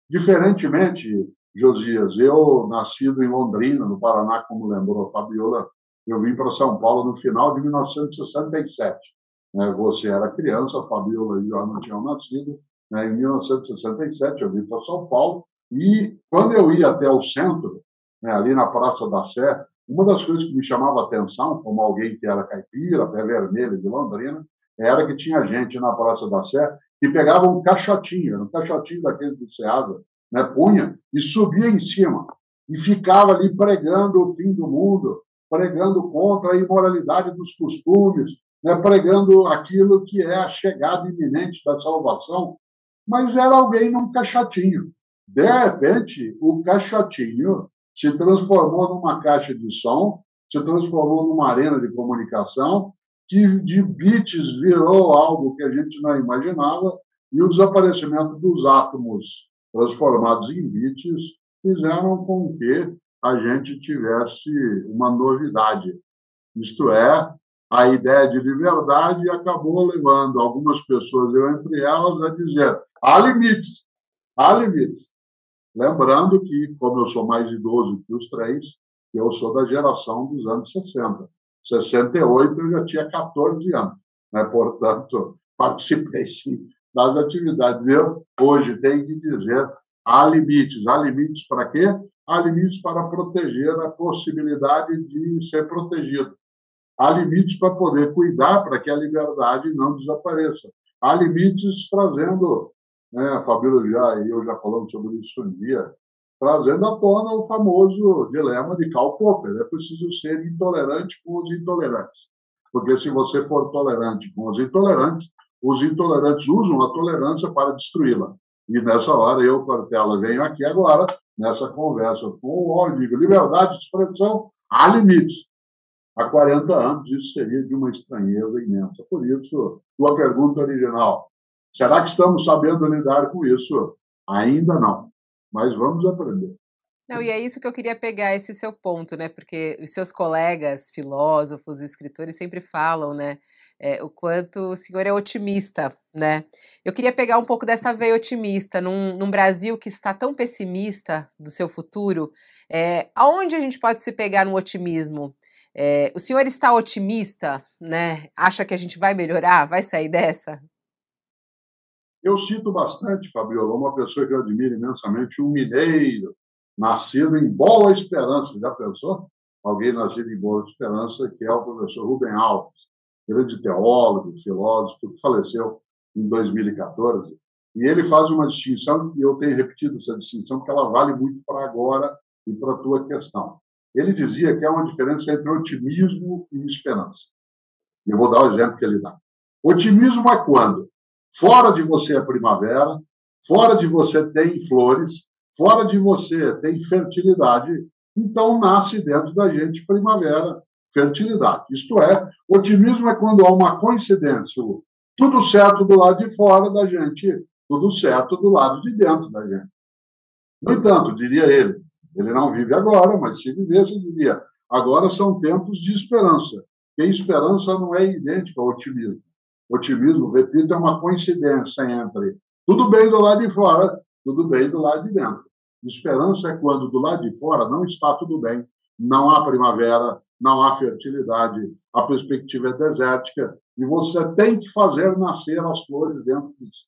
Diferentemente, Josias, eu, nascido em Londrina, no Paraná, como lembrou a Fabiola, eu vim para São Paulo no final de 1967. Né? Você era criança, a Fabiola e eu não tinham nascido. Né? Em 1967, eu vim para São Paulo e, quando eu ia até o centro, né, ali na Praça da Sé, uma das coisas que me chamava atenção, como alguém que era caipira, pé vermelho de Londrina, era que tinha gente na Praça da Sé que pegava um caixotinho, um caixotinho daquele do Ceasa, né, punha e subia em cima e ficava ali pregando o fim do mundo, pregando contra a imoralidade dos costumes, né, pregando aquilo que é a chegada iminente da salvação. mas era alguém num caixotinho. De repente, o caixotinho se transformou numa caixa de som, se transformou numa arena de comunicação, que de bits virou algo que a gente não imaginava, e o desaparecimento dos átomos transformados em bits fizeram com que a gente tivesse uma novidade. Isto é, a ideia de liberdade acabou levando algumas pessoas, eu entre elas, a dizer: há limites, há limites. Lembrando que, como eu sou mais idoso que os três, eu sou da geração dos anos 60. 68 eu já tinha 14 anos, né? portanto, participei sim das atividades. Eu, hoje, tenho que dizer: há limites. Há limites para quê? Há limites para proteger a possibilidade de ser protegido. Há limites para poder cuidar para que a liberdade não desapareça. Há limites trazendo né? A Fabíola já e eu já falamos sobre isso um dia, trazendo à tona o famoso dilema de Karl Popper. É preciso ser intolerante com os intolerantes. Porque se você for tolerante com os intolerantes, os intolerantes usam a tolerância para destruí-la. E nessa hora, eu, Cortella, venho aqui agora, nessa conversa com o Óleo, liberdade de expressão, há limites. Há 40 anos, isso seria de uma estranheza imensa. Por isso, tua pergunta original, Será que estamos sabendo lidar com isso? Ainda não, mas vamos aprender. Não, e é isso que eu queria pegar esse seu ponto, né? Porque os seus colegas, filósofos, escritores sempre falam, né? É, o quanto o senhor é otimista, né? Eu queria pegar um pouco dessa veia otimista num, num Brasil que está tão pessimista do seu futuro. É, aonde a gente pode se pegar no otimismo? É, o senhor está otimista, né? Acha que a gente vai melhorar, vai sair dessa? Eu cito bastante, Fabiola, uma pessoa que eu admiro imensamente, um mineiro, nascido em Boa Esperança. Já pensou? Alguém nascido em Boa Esperança, que é o professor Rubem Alves, grande teólogo, filósofo, que faleceu em 2014. E ele faz uma distinção, e eu tenho repetido essa distinção, porque ela vale muito para agora e para a tua questão. Ele dizia que há uma diferença entre otimismo e esperança. Eu vou dar o exemplo que ele dá. Otimismo é quando Fora de você é primavera, fora de você tem flores, fora de você tem fertilidade, então nasce dentro da gente primavera, fertilidade. Isto é, otimismo é quando há uma coincidência, tudo certo do lado de fora da gente, tudo certo do lado de dentro da gente. No entanto, diria ele, ele não vive agora, mas se vivesse, diria, agora são tempos de esperança. E esperança não é idêntica ao otimismo otimismo, repito, é uma coincidência entre tudo bem do lado de fora, tudo bem do lado de dentro. Esperança é quando do lado de fora não está tudo bem, não há primavera, não há fertilidade, a perspectiva é desértica e você tem que fazer nascer as flores dentro disso.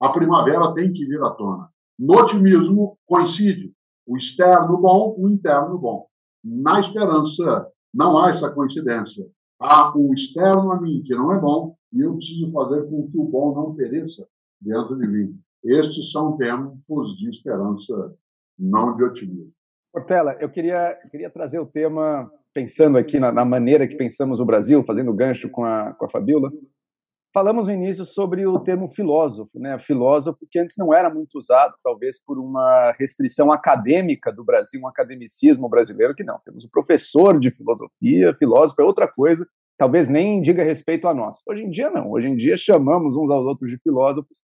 A primavera tem que vir à tona. No otimismo coincide o externo bom, o interno bom. Na esperança não há essa coincidência. Há o externo a mim que não é bom e eu preciso fazer com que o bom não pereça dentro de mim. Estes são tempos de esperança, não de otimismo. Portela, eu queria, queria trazer o tema, pensando aqui na, na, maneira que pensamos o Brasil, fazendo gancho com a, com a Fabiola. Falamos no início sobre o termo filósofo, né? Filósofo que antes não era muito usado, talvez por uma restrição acadêmica do Brasil, um academicismo brasileiro que não. Temos o professor de filosofia, filósofo é outra coisa, talvez nem diga respeito a nós. Hoje em dia, não. Hoje em dia, chamamos uns aos outros de filósofos.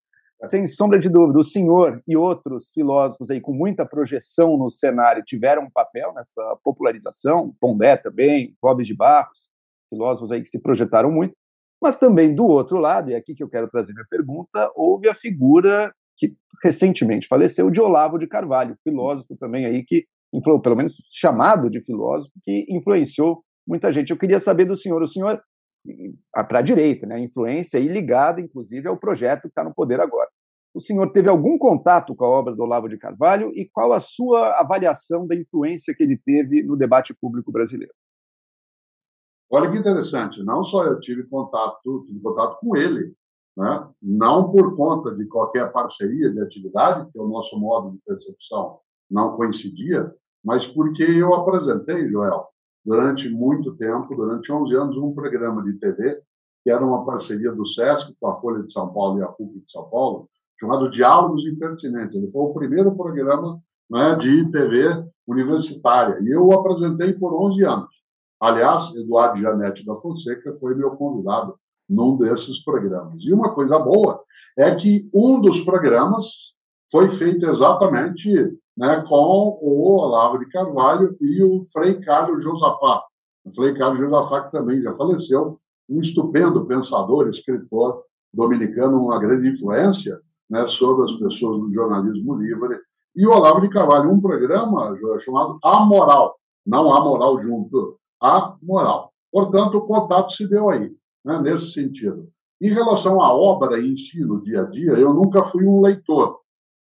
Sem sombra de dúvida, o senhor e outros filósofos aí com muita projeção no cenário tiveram um papel nessa popularização, Pondé também, Clóvis de Barros, filósofos aí que se projetaram muito, mas também do outro lado, e é aqui que eu quero trazer minha pergunta, houve a figura que recentemente faleceu de Olavo de Carvalho, filósofo também aí que, pelo menos chamado de filósofo, que influenciou muita gente. Eu queria saber do senhor, o senhor para a direita, né, influência e ligada, inclusive, ao projeto que está no poder agora. O senhor teve algum contato com a obra do Olavo de Carvalho e qual a sua avaliação da influência que ele teve no debate público brasileiro? Olha que interessante, não só eu tive contato, tive contato com ele, né? não por conta de qualquer parceria de atividade, que é o nosso modo de percepção não coincidia, mas porque eu apresentei, Joel, durante muito tempo, durante 11 anos, um programa de TV, que era uma parceria do SESC com a Folha de São Paulo e a PUC de São Paulo, chamado Diálogos Impertinentes. Ele foi o primeiro programa né, de TV universitária. E eu o apresentei por 11 anos. Aliás, Eduardo Janete da Fonseca foi meu convidado num desses programas. E uma coisa boa é que um dos programas foi feito exatamente né, com o Olavo de Carvalho e o Frei Carlos Josafá. O Frei Carlos Josafá, que também já faleceu, um estupendo pensador, escritor dominicano, uma grande influência né, sobre as pessoas do jornalismo livre. E o Olavo de Carvalho, um programa chamado A Moral, não A Moral junto, A Moral. Portanto, o contato se deu aí, né, nesse sentido. Em relação à obra em si, no dia a dia, eu nunca fui um leitor.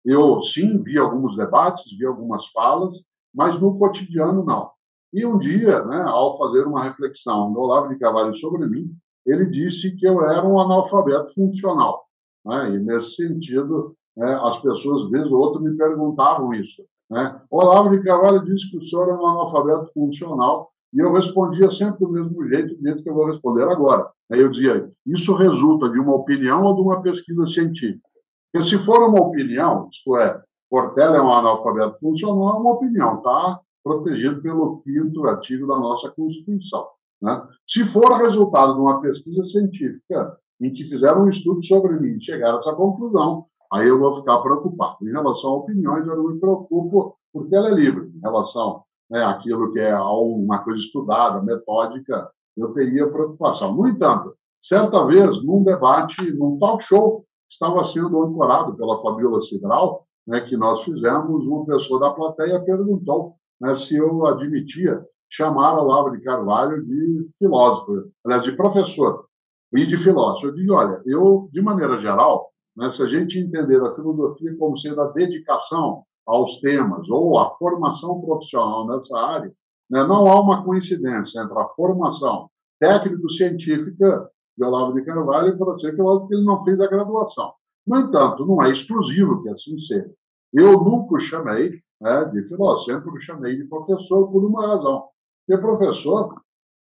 Eu, sim, vi alguns debates, vi algumas falas, mas no cotidiano, não. E um dia, né, ao fazer uma reflexão do Olavo de Carvalho sobre mim, ele disse que eu era um analfabeto funcional. Né? E, nesse sentido, né, as pessoas, vez ou outra, me perguntavam isso. Né? Olavo de Carvalho disse que o senhor é um analfabeto funcional, e eu respondia sempre do mesmo jeito, do que eu vou responder agora. Aí eu dizia, isso resulta de uma opinião ou de uma pesquisa científica? Porque se for uma opinião, isto é, Portela é um analfabeto funcional, é uma opinião, está protegido pelo quinto artigo da nossa Constituição. Né? Se for resultado de uma pesquisa científica em que fizeram um estudo sobre mim e chegaram a essa conclusão, aí eu vou ficar preocupado. Em relação a opiniões, eu não me preocupo, porque ela é livre. Em relação né, àquilo que é uma coisa estudada, metódica, eu teria preocupação. No entanto, certa vez, num debate, num talk show, estava sendo ancorado pela Fabiola Cidral, né, que nós fizemos, uma pessoa da plateia perguntou né, se eu admitia chamar Olavo de Carvalho de filósofo, aliás, de professor e de filósofo. Eu digo, olha, eu, de maneira geral, né, se a gente entender a filosofia como sendo a dedicação aos temas ou a formação profissional nessa área, né, não há uma coincidência entre a formação técnico-científica de Olavo de Carvalho para ser filósofo, porque ele não fez a graduação. No entanto, não é exclusivo que assim seja. Eu nunca o chamei né, de filósofo, sempre o chamei de professor por uma razão. Porque professor,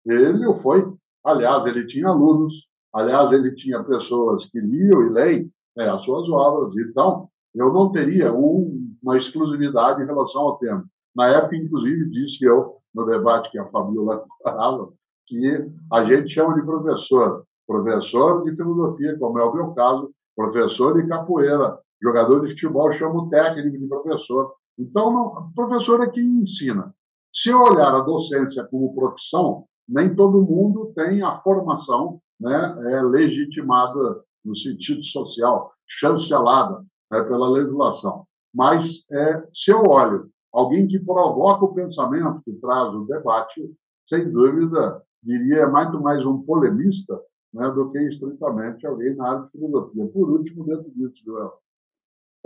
ele o foi. Aliás, ele tinha alunos, aliás, ele tinha pessoas que liam e leem né, as suas obras. Então, eu não teria um, uma exclusividade em relação ao tema. Na época, inclusive, disse eu, no debate que a Fabiola [laughs] falava, que a gente chama de professor professor de filosofia, como é o meu caso, professor de capoeira, jogador de futebol chama o técnico de professor. Então, não, professor é quem ensina. Se eu olhar a docência como profissão, nem todo mundo tem a formação né, é, legitimada no sentido social, chancelada né, pela legislação. Mas, é, se eu olho alguém que provoca o pensamento, que traz o debate, sem dúvida, diria, é muito mais um polemista né, do que estritamente alguém na área de filosofia. Por último, dentro disso, Joel,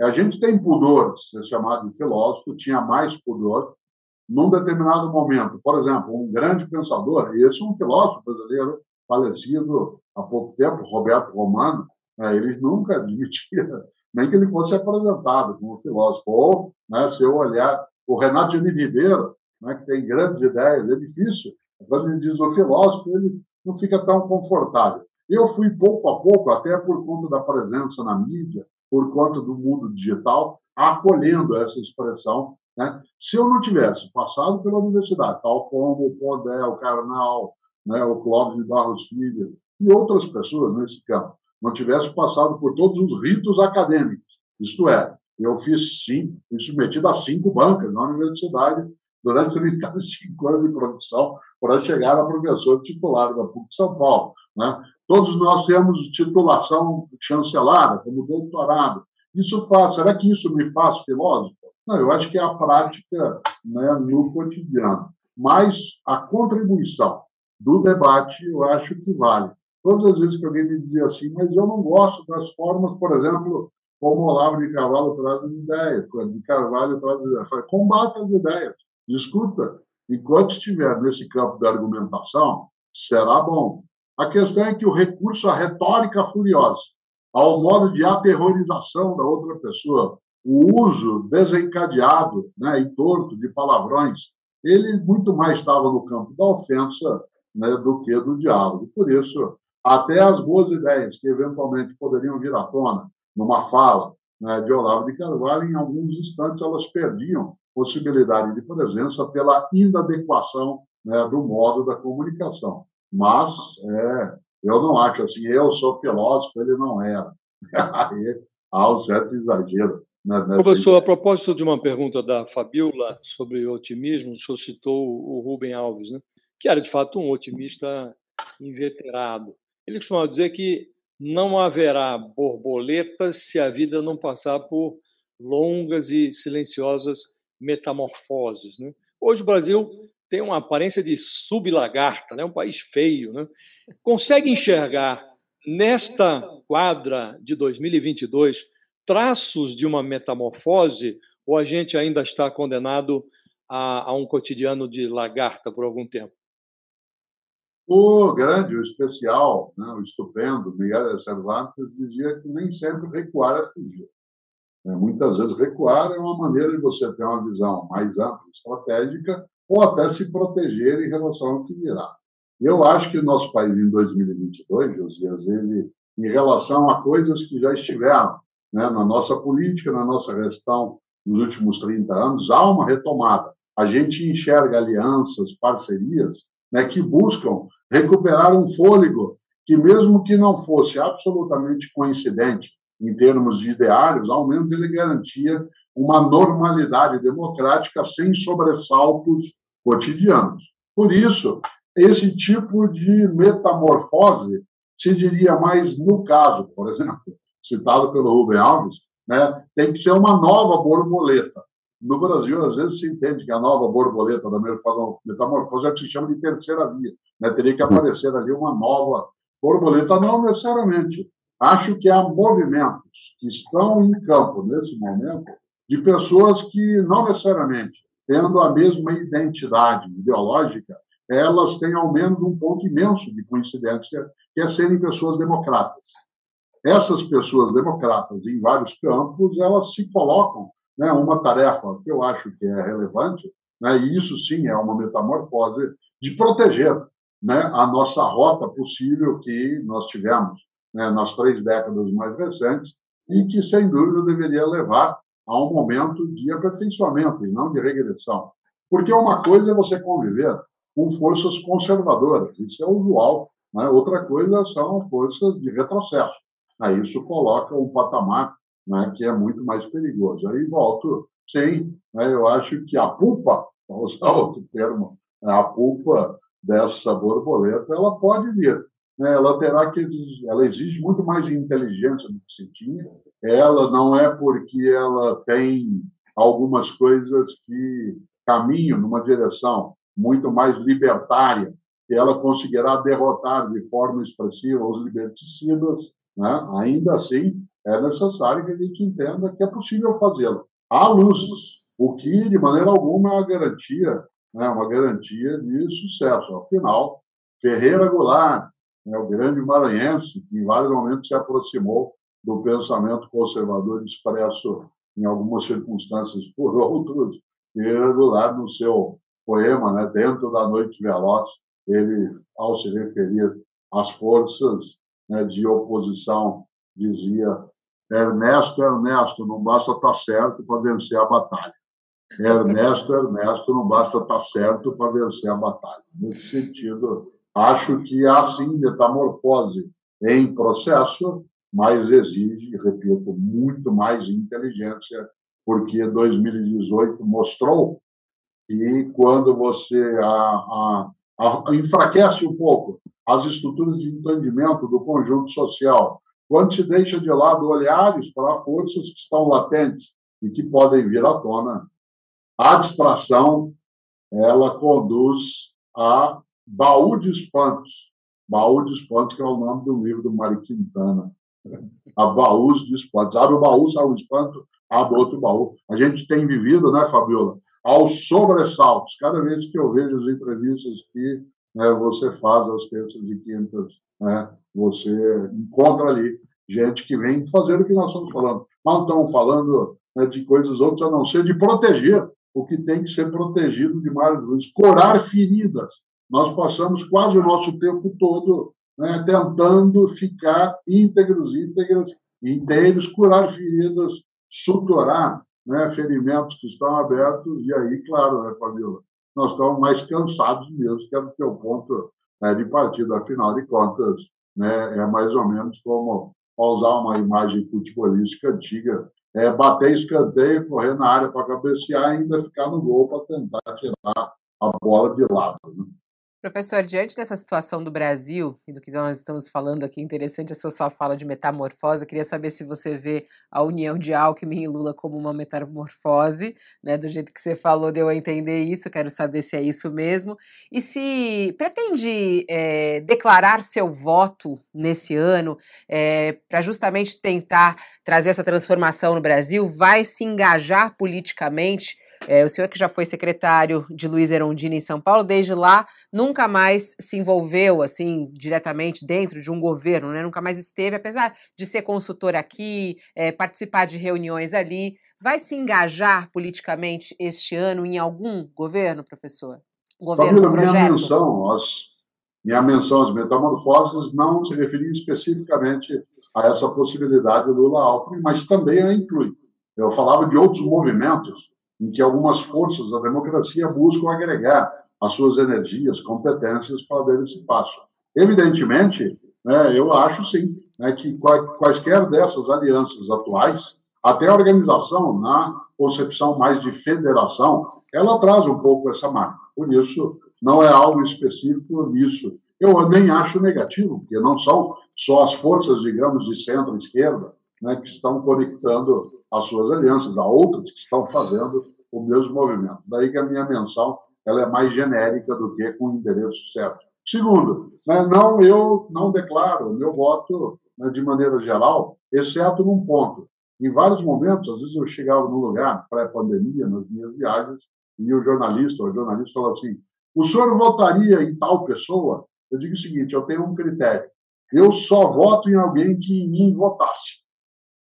a gente tem pudor, ser chamado de filósofo, tinha mais pudor num determinado momento. Por exemplo, um grande pensador, esse é um filósofo brasileiro falecido há pouco tempo, Roberto Romano, né, ele nunca [laughs] admitia nem que ele fosse apresentado como filósofo. Ou, né, se eu olhar o Renato de Ribeiro, né, que tem grandes ideias, é difícil. Quando ele diz o filósofo, ele não fica tão confortável. Eu fui pouco a pouco, até por conta da presença na mídia, por conta do mundo digital, acolhendo essa expressão. Né? Se eu não tivesse passado pela universidade, tal como o Pondé, o Carnal, né, o Clóvis de Barros Filho e outras pessoas nesse campo, não tivesse passado por todos os ritos acadêmicos, isto é, eu fiz sim, fui submetido a cinco bancas na universidade durante 35 anos de produção para chegar a professor titular da PUC São Paulo. Né? Todos nós temos titulação chancelada, como doutorado. Isso faz, será que isso me faz filósofo? Não, eu acho que é a prática né, no cotidiano. Mas a contribuição do debate, eu acho que vale. Todas as vezes que alguém me dizia assim, mas eu não gosto das formas, por exemplo, como o Olavo de Carvalho traz as ideias, de Carvalho traz as ideias. Combate as ideias, discuta. Enquanto estiver nesse campo da argumentação, será bom. A questão é que o recurso à retórica furiosa, ao modo de aterrorização da outra pessoa, o uso desencadeado né, e torto de palavrões, ele muito mais estava no campo da ofensa né, do que do diálogo. Por isso, até as boas ideias que eventualmente poderiam vir à tona numa fala, né, de Olavo de Carvalho, em alguns instantes elas perdiam possibilidade de presença pela inadequação né, do modo da comunicação. Mas é, eu não acho assim, eu sou filósofo, ele não era. [laughs] Aí há um certo exagero. Né, Professor, ideia. a propósito de uma pergunta da Fabiola sobre otimismo, o senhor citou o Rubem Alves, né, que era de fato um otimista inveterado. Ele costumava dizer que não haverá borboletas se a vida não passar por longas e silenciosas metamorfoses. Né? Hoje o Brasil tem uma aparência de sublagarta, né? um país feio. Né? Consegue enxergar nesta quadra de 2022 traços de uma metamorfose ou a gente ainda está condenado a, a um cotidiano de lagarta por algum tempo? O grande, o especial, né, o estupendo Miguel Cervantes dizia que nem sempre recuar é fugir. É, muitas vezes recuar é uma maneira de você ter uma visão mais ampla, estratégica, ou até se proteger em relação ao que virá. Eu acho que o nosso país em 2022, Josias, ele, em relação a coisas que já estiveram né, na nossa política, na nossa gestão nos últimos 30 anos, há uma retomada. A gente enxerga alianças, parcerias né, que buscam recuperar um fôlego que, mesmo que não fosse absolutamente coincidente em termos de ideários, ao menos ele garantia uma normalidade democrática sem sobressaltos cotidianos. Por isso, esse tipo de metamorfose se diria mais no caso, por exemplo, citado pelo Rubem Alves, né, tem que ser uma nova borboleta. No Brasil, às vezes, se entende que a nova borboleta da metamorfose é que se chama de terceira via. Né? Teria que aparecer ali uma nova borboleta, não necessariamente. Acho que há movimentos que estão em campo nesse momento de pessoas que não necessariamente tendo a mesma identidade ideológica, elas têm ao menos um ponto imenso de coincidência, que é serem pessoas democratas. Essas pessoas democratas, em vários campos, elas se colocam né, uma tarefa que eu acho que é relevante, né, e isso sim é uma metamorfose de proteger né, a nossa rota possível que nós tivemos né, nas três décadas mais recentes e que, sem dúvida, deveria levar a um momento de aperfeiçoamento e não de regressão. Porque uma coisa é você conviver com forças conservadoras, isso é usual. Né? Outra coisa são forças de retrocesso. Aí isso coloca um patamar né, que é muito mais perigoso. Aí volto, sim, né, eu acho que a pulpa, para usar [laughs] outro termo, né, a pulpa dessa borboleta, ela pode vir. Né, ela terá que exigir, ela exige muito mais inteligência do que se tinha. Ela não é porque ela tem algumas coisas que caminham numa direção muito mais libertária, que ela conseguirá derrotar de forma expressiva os liberticidas, né? ainda assim é necessário que a gente entenda que é possível fazê-lo. Há luzes, o que, de maneira alguma, é uma garantia, né, uma garantia de sucesso. Afinal, Ferreira Goulart, né, o grande maranhense, que em vários momentos se aproximou do pensamento conservador expresso em algumas circunstâncias [laughs] por outros, Ferreira Goulart, no seu poema, né, Dentro da Noite Veloz, ele, ao se referir às forças né, de oposição, dizia Ernesto, Ernesto, não basta estar certo para vencer a batalha. [laughs] Ernesto, Ernesto, não basta estar certo para vencer a batalha. Nesse sentido, acho que há sim metamorfose em processo, mas exige, repito, muito mais inteligência, porque 2018 mostrou que quando você a, a, a, enfraquece um pouco as estruturas de entendimento do conjunto social, quando se deixa de lado olhares para forças que estão latentes e que podem vir à tona, a distração ela conduz a baú de espantos. Baú de espantos, que é o nome do livro do Mário Quintana. A baús de espantos. Abre o baú, sai o espanto, abre outro baú. A gente tem vivido, né, Fabiola, aos sobressaltos. Cada vez que eu vejo as entrevistas que né, você faz às terças e quintas, né, você encontra ali gente que vem fazer o que nós estamos falando. Mas não estamos falando né, de coisas outras a não ser de proteger o que tem que ser protegido de mais vezes, curar feridas. Nós passamos quase o nosso tempo todo né, tentando ficar íntegros, íntegras, inteiros, curar feridas suturar né, ferimentos que estão abertos, e aí, claro, né, Fabiola, nós estamos mais cansados mesmo, que é o teu ponto né, de partida. Afinal de contas, né, é mais ou menos como usar uma imagem futebolística antiga, é bater escanteio, correr na área para cabecear e ainda ficar no gol para tentar tirar a bola de lado. Né? Professor, diante dessa situação do Brasil e do que nós estamos falando aqui, interessante essa sua fala de metamorfose. Eu queria saber se você vê a união de Alckmin e Lula como uma metamorfose, né? Do jeito que você falou, deu a entender isso. Quero saber se é isso mesmo. E se pretende é, declarar seu voto nesse ano é, para justamente tentar trazer essa transformação no Brasil, vai se engajar politicamente é, o senhor que já foi secretário de Luiz Erondini em São Paulo, desde lá nunca mais se envolveu assim diretamente dentro de um governo, né? Nunca mais esteve, apesar de ser consultor aqui, é, participar de reuniões ali. Vai se engajar politicamente este ano em algum governo, professor? Governo, minha menção, as, minha menção às metamorfoses não se referia especificamente a essa possibilidade do Lula-Alckmin, mas também a inclui. Eu falava de outros movimentos em que algumas forças da democracia buscam agregar as suas energias, competências para dar esse passo. Evidentemente, né, eu acho sim né, que quaisquer dessas alianças atuais, até a organização, na concepção mais de federação, ela traz um pouco essa marca. Por isso, não é algo específico nisso. Eu nem acho negativo, porque não são só as forças, digamos, de centro-esquerda né, que estão conectando as suas alianças, há outras que estão fazendo o mesmo movimento. Daí que a minha menção ela é mais genérica do que com endereço certo. Segundo, né, não eu não declaro meu voto né, de maneira geral, exceto num ponto. Em vários momentos, às vezes eu chegava num lugar pré-pandemia, nas minhas viagens, e o jornalista, o jornalista falava assim: o senhor votaria em tal pessoa? Eu digo o seguinte: eu tenho um critério. Eu só voto em alguém que em mim votasse.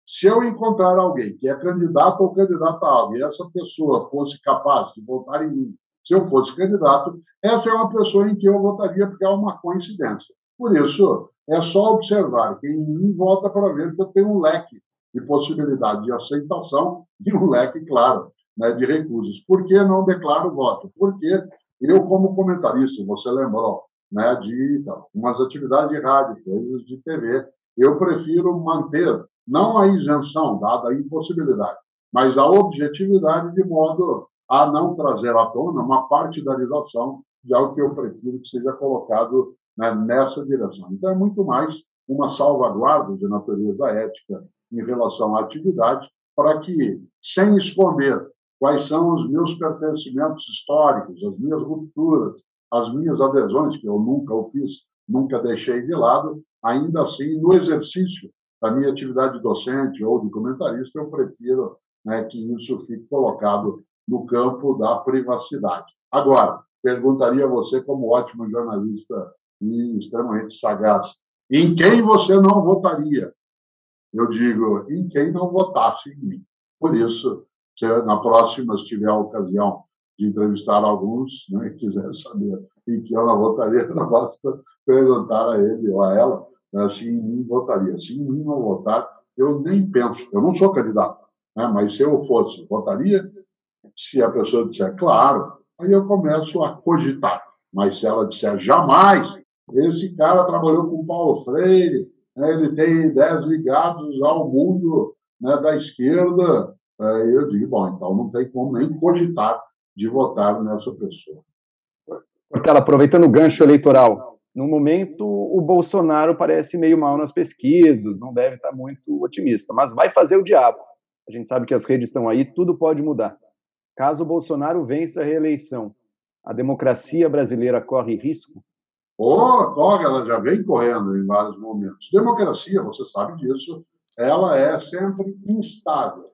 Se eu encontrar alguém que é candidato ou candidata a algo e essa pessoa fosse capaz de votar em mim, se eu fosse candidato, essa é uma pessoa em que eu votaria porque é uma coincidência. Por isso, é só observar quem em mim vota para ver que eu tenho um leque de possibilidade de aceitação e um leque, claro, né, de recursos. Por que não declaro voto? Porque eu, como comentarista, você lembrou, né, de então, umas atividades de rádio, coisas de TV, eu prefiro manter não a isenção, dada a impossibilidade, mas a objetividade de modo a não trazer à tona uma partidarização de algo que eu prefiro que seja colocado né, nessa direção. Então, é muito mais uma salvaguarda de natureza ética em relação à atividade, para que, sem esconder quais são os meus pertencimentos históricos, as minhas rupturas, as minhas adesões, que eu nunca o fiz, nunca deixei de lado, ainda assim, no exercício da minha atividade docente ou de comentarista, eu prefiro né, que isso fique colocado no campo da privacidade. Agora, perguntaria a você, como ótimo jornalista e extremamente sagaz, em quem você não votaria? Eu digo, em quem não votasse em mim. Por isso, se na próxima, se tiver a ocasião de entrevistar alguns, né, quiser [laughs] saber em que eu não votaria, não basta perguntar a ele ou a ela né, se em mim votaria. Se em mim não votar, eu nem penso. Eu não sou candidato, né, mas se eu fosse, votaria? Se a pessoa disser claro, aí eu começo a cogitar. Mas se ela disser jamais, esse cara trabalhou com Paulo Freire, né, ele tem ideias ligadas ao mundo né, da esquerda, aí eu digo, bom, então não tem como nem cogitar de votar nessa pessoa. Portela, aproveitando o gancho eleitoral, no momento o Bolsonaro parece meio mal nas pesquisas, não deve estar muito otimista, mas vai fazer o diabo. A gente sabe que as redes estão aí, tudo pode mudar. Caso Bolsonaro vença a reeleição, a democracia brasileira corre risco? Oh, corre, ela já vem correndo em vários momentos. Democracia, você sabe disso, ela é sempre instável.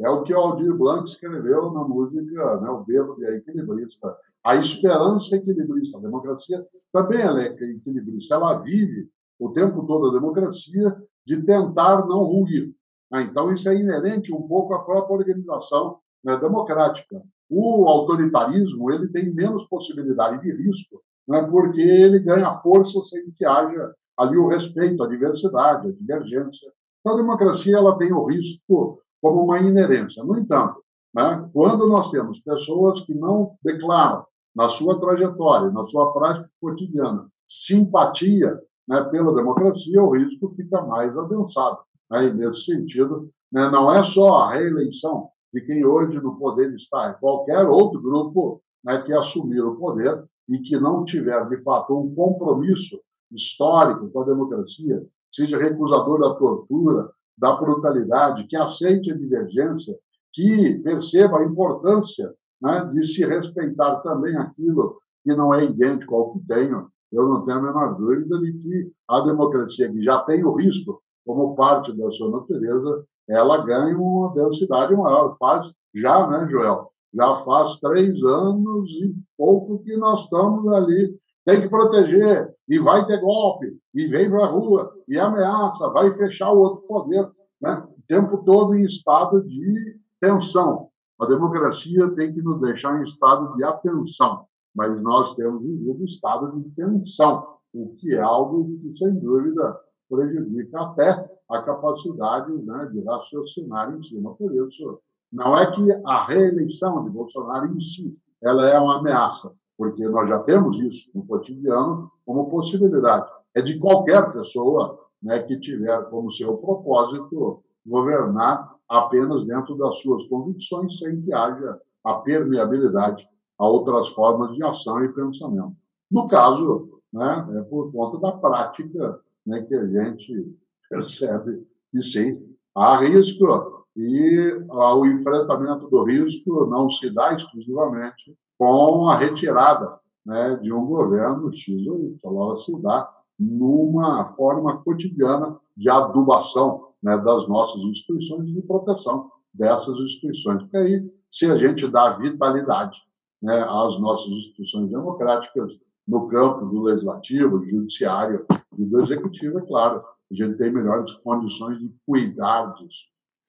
É o que o Aldir Blanc escreveu na música, né, o Bêbado e a Equilibrista. A esperança equilibrista. A democracia também ela é equilibrista. Ela vive o tempo todo a democracia de tentar não ruir. Né? Então, isso é inerente um pouco à própria organização né, democrática. O autoritarismo ele tem menos possibilidade de risco, né, porque ele ganha força sem que haja ali o respeito, a diversidade, a divergência. Então, a democracia ela tem o risco como uma inerência. No entanto, né, quando nós temos pessoas que não declaram na sua trajetória, na sua prática cotidiana, simpatia né, pela democracia, o risco fica mais adensado. Né? E, nesse sentido, né, não é só a reeleição de quem hoje no poder está, é qualquer outro grupo né, que assumir o poder e que não tiver, de fato, um compromisso histórico com a democracia, seja recusador da tortura, da brutalidade, que aceite a divergência, que perceba a importância né, de se respeitar também aquilo que não é idêntico ao que tenho, eu não tenho a menor dúvida de que a democracia, que já tem o risco como parte da sua natureza, ela ganha uma densidade maior. Faz já, né, Joel? Já faz três anos e pouco que nós estamos ali. Tem que proteger, e vai ter golpe, e vem para a rua, e ameaça, vai fechar o outro poder. Né? O tempo todo em estado de tensão. A democracia tem que nos deixar em estado de atenção, mas nós temos vivido estado de tensão, o que é algo que, sem dúvida, prejudica até a capacidade né, de raciocinar em cima. Por isso, não é que a reeleição de Bolsonaro em si ela é uma ameaça, porque nós já temos isso no cotidiano como possibilidade. É de qualquer pessoa né, que tiver como seu propósito governar apenas dentro das suas convicções, sem que haja a permeabilidade a outras formas de ação e pensamento. No caso, né, é por conta da prática né, que a gente [laughs] percebe que sim, há risco e ah, o enfrentamento do risco não se dá exclusivamente com a retirada né, de um governo X ou Y, ela se dá numa forma cotidiana de adubação né, das nossas instituições e de proteção dessas instituições. Porque aí, se a gente dá vitalidade né, às nossas instituições democráticas, no campo do legislativo, do judiciário e do executivo, é claro, a gente tem melhores condições de cuidar disso.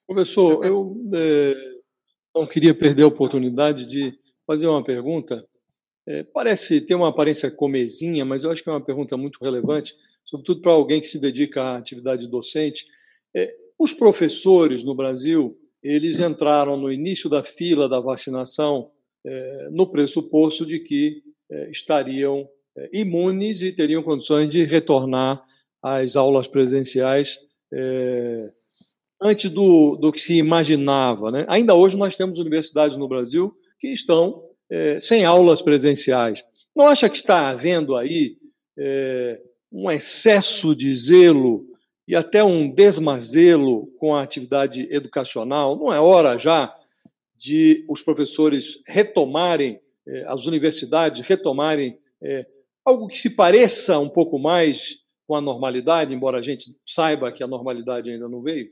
Professor, eu é, não queria perder a oportunidade de fazer uma pergunta. É, parece ter uma aparência comezinha, mas eu acho que é uma pergunta muito relevante, sobretudo para alguém que se dedica à atividade docente. É, os professores no Brasil, eles entraram no início da fila da vacinação é, no pressuposto de que estariam é, imunes e teriam condições de retornar às aulas presenciais é, antes do, do que se imaginava. Né? Ainda hoje nós temos universidades no Brasil que estão é, sem aulas presenciais. Não acha que está havendo aí é, um excesso de zelo e até um desmazelo com a atividade educacional? Não é hora já de os professores retomarem as universidades retomarem é, algo que se pareça um pouco mais com a normalidade, embora a gente saiba que a normalidade ainda não veio?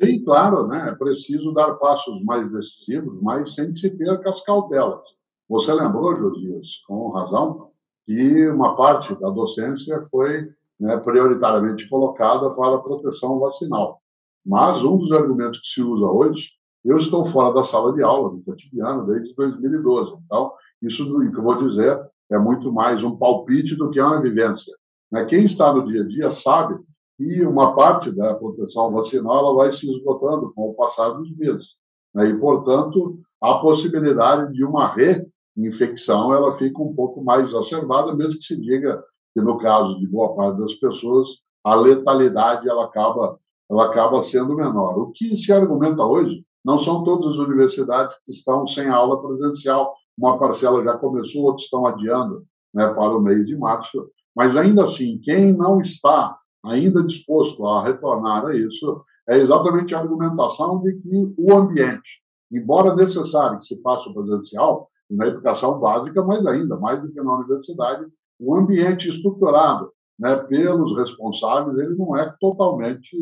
Sim, claro, né? é preciso dar passos mais decisivos, mas sem que se perca as cautelas. Você lembrou, Josias, com razão, que uma parte da docência foi né, prioritariamente colocada para a proteção vacinal. Mas um dos argumentos que se usa hoje eu estou fora da sala de aula, do cotidiano, desde 2012. Então, isso que eu vou dizer é muito mais um palpite do que uma vivência. Né? Quem está no dia a dia sabe que uma parte da proteção vacinal ela vai se esgotando com o passar dos meses. Né? E, portanto, a possibilidade de uma reinfecção ela fica um pouco mais exacerbada, mesmo que se diga que, no caso de boa parte das pessoas, a letalidade ela acaba, ela acaba sendo menor. O que se argumenta hoje não são todas as universidades que estão sem aula presencial. Uma parcela já começou, outros estão adiando né, para o mês de março. Mas ainda assim, quem não está ainda disposto a retornar a isso é exatamente a argumentação de que o ambiente, embora necessário que se faça o presencial, na educação básica, mas ainda mais do que na universidade, o ambiente estruturado né, pelos responsáveis ele não é totalmente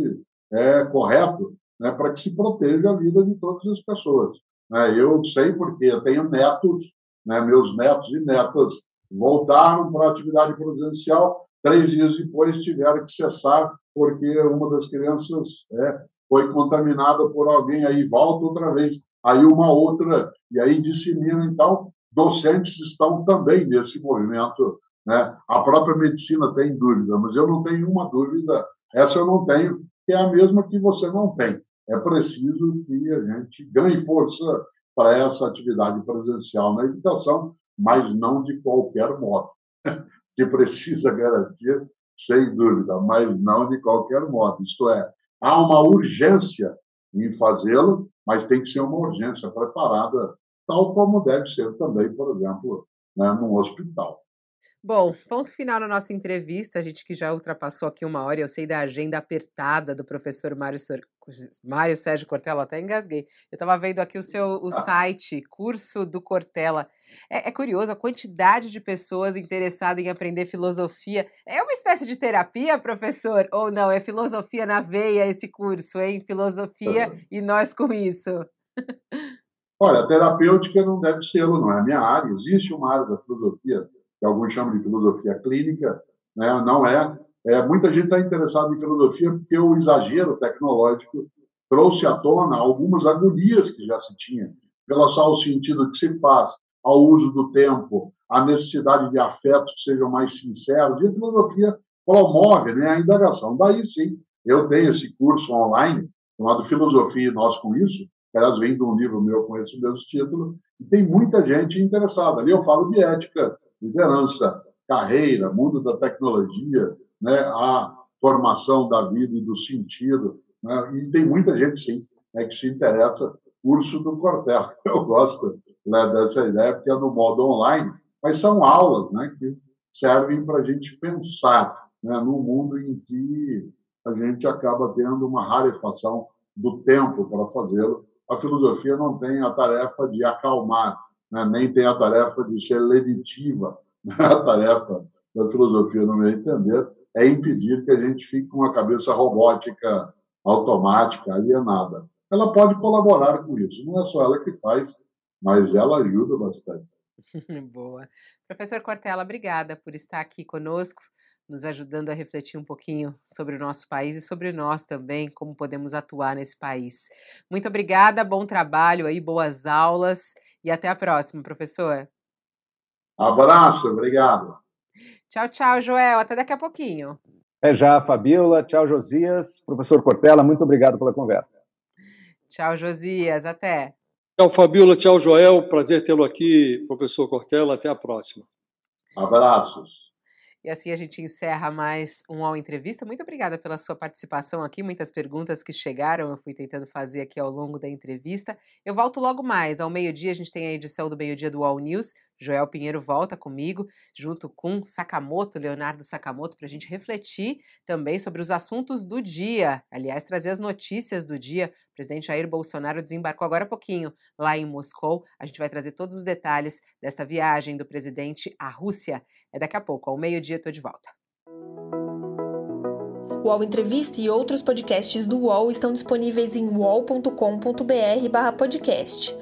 é, correto né, para que se proteja a vida de todas as pessoas. Né? Eu sei porque eu tenho netos, né, meus netos e netas voltaram para a atividade presencial, três dias depois tiveram que cessar porque uma das crianças é, foi contaminada por alguém, aí volta outra vez, aí uma outra, e aí dissemina. Então, docentes estão também nesse movimento. Né? A própria medicina tem dúvida, mas eu não tenho uma dúvida, essa eu não tenho, que é a mesma que você não tem é preciso que a gente ganhe força para essa atividade presencial na educação, mas não de qualquer modo, [laughs] que precisa garantir, sem dúvida, mas não de qualquer modo. Isto é, há uma urgência em fazê-lo, mas tem que ser uma urgência preparada, tal como deve ser também, por exemplo, né, num hospital. Bom, ponto final na nossa entrevista. A gente que já ultrapassou aqui uma hora, eu sei da agenda apertada do professor Mário, Sor... Mário Sérgio Cortella, até engasguei. Eu estava vendo aqui o seu o site, curso do Cortella. É, é, curioso a quantidade de pessoas interessadas em aprender filosofia. É uma espécie de terapia, professor? Ou não? É filosofia na veia esse curso, hein? Filosofia e nós com isso. Olha, terapêutica não deve ser, não é a minha área. Existe uma área da filosofia que alguns chamam de filosofia clínica, né? não é. é muita gente está interessada em filosofia porque o exagero tecnológico trouxe à tona algumas agonias que já se tinha, relação ao sentido que se faz, ao uso do tempo, à necessidade de afetos que sejam mais sinceros, e a filosofia promove né, a indagação. Daí sim, eu tenho esse curso online chamado Filosofia e Nós com Isso, que aliás vem de um livro meu com esse mesmo título, e tem muita gente interessada. Ali eu falo de ética, liderança, carreira, mundo da tecnologia, né, a formação da vida e do sentido. Né, e tem muita gente, sim, né, que se interessa. Curso do Cortel. [laughs] Eu gosto né, dessa ideia, porque é no modo online, mas são aulas né, que servem para a gente pensar né, num mundo em que a gente acaba tendo uma rarefação do tempo para fazê-lo. A filosofia não tem a tarefa de acalmar, né? nem tem a tarefa de ser lenitiva. [laughs] A tarefa da filosofia, no meu entender, é impedir que a gente fique com uma cabeça robótica, automática, alienada. Ela pode colaborar com isso, não é só ela que faz, mas ela ajuda bastante. [laughs] Boa. Professor Cortella, obrigada por estar aqui conosco, nos ajudando a refletir um pouquinho sobre o nosso país e sobre nós também, como podemos atuar nesse país. Muito obrigada, bom trabalho aí, boas aulas e até a próxima, professor. Abraço, obrigado. Tchau, tchau, Joel. Até daqui a pouquinho. É já, Fabiola. Tchau, Josias. Professor Cortella, muito obrigado pela conversa. Tchau, Josias. Até. Tchau, Fabiola. Tchau, Joel. Prazer tê-lo aqui, professor Cortella. Até a próxima. Abraços. E assim a gente encerra mais um All Entrevista. Muito obrigada pela sua participação aqui, muitas perguntas que chegaram, eu fui tentando fazer aqui ao longo da entrevista. Eu volto logo mais, ao meio-dia a gente tem a edição do meio-dia do All News. Joel Pinheiro volta comigo, junto com Sakamoto, Leonardo Sakamoto, para a gente refletir também sobre os assuntos do dia. Aliás, trazer as notícias do dia. O presidente Jair Bolsonaro desembarcou agora há pouquinho lá em Moscou. A gente vai trazer todos os detalhes desta viagem do presidente à Rússia. É daqui a pouco, ao meio-dia, estou de volta. O UOL Entrevista e outros podcasts do UOL estão disponíveis em uol.com.br/podcast.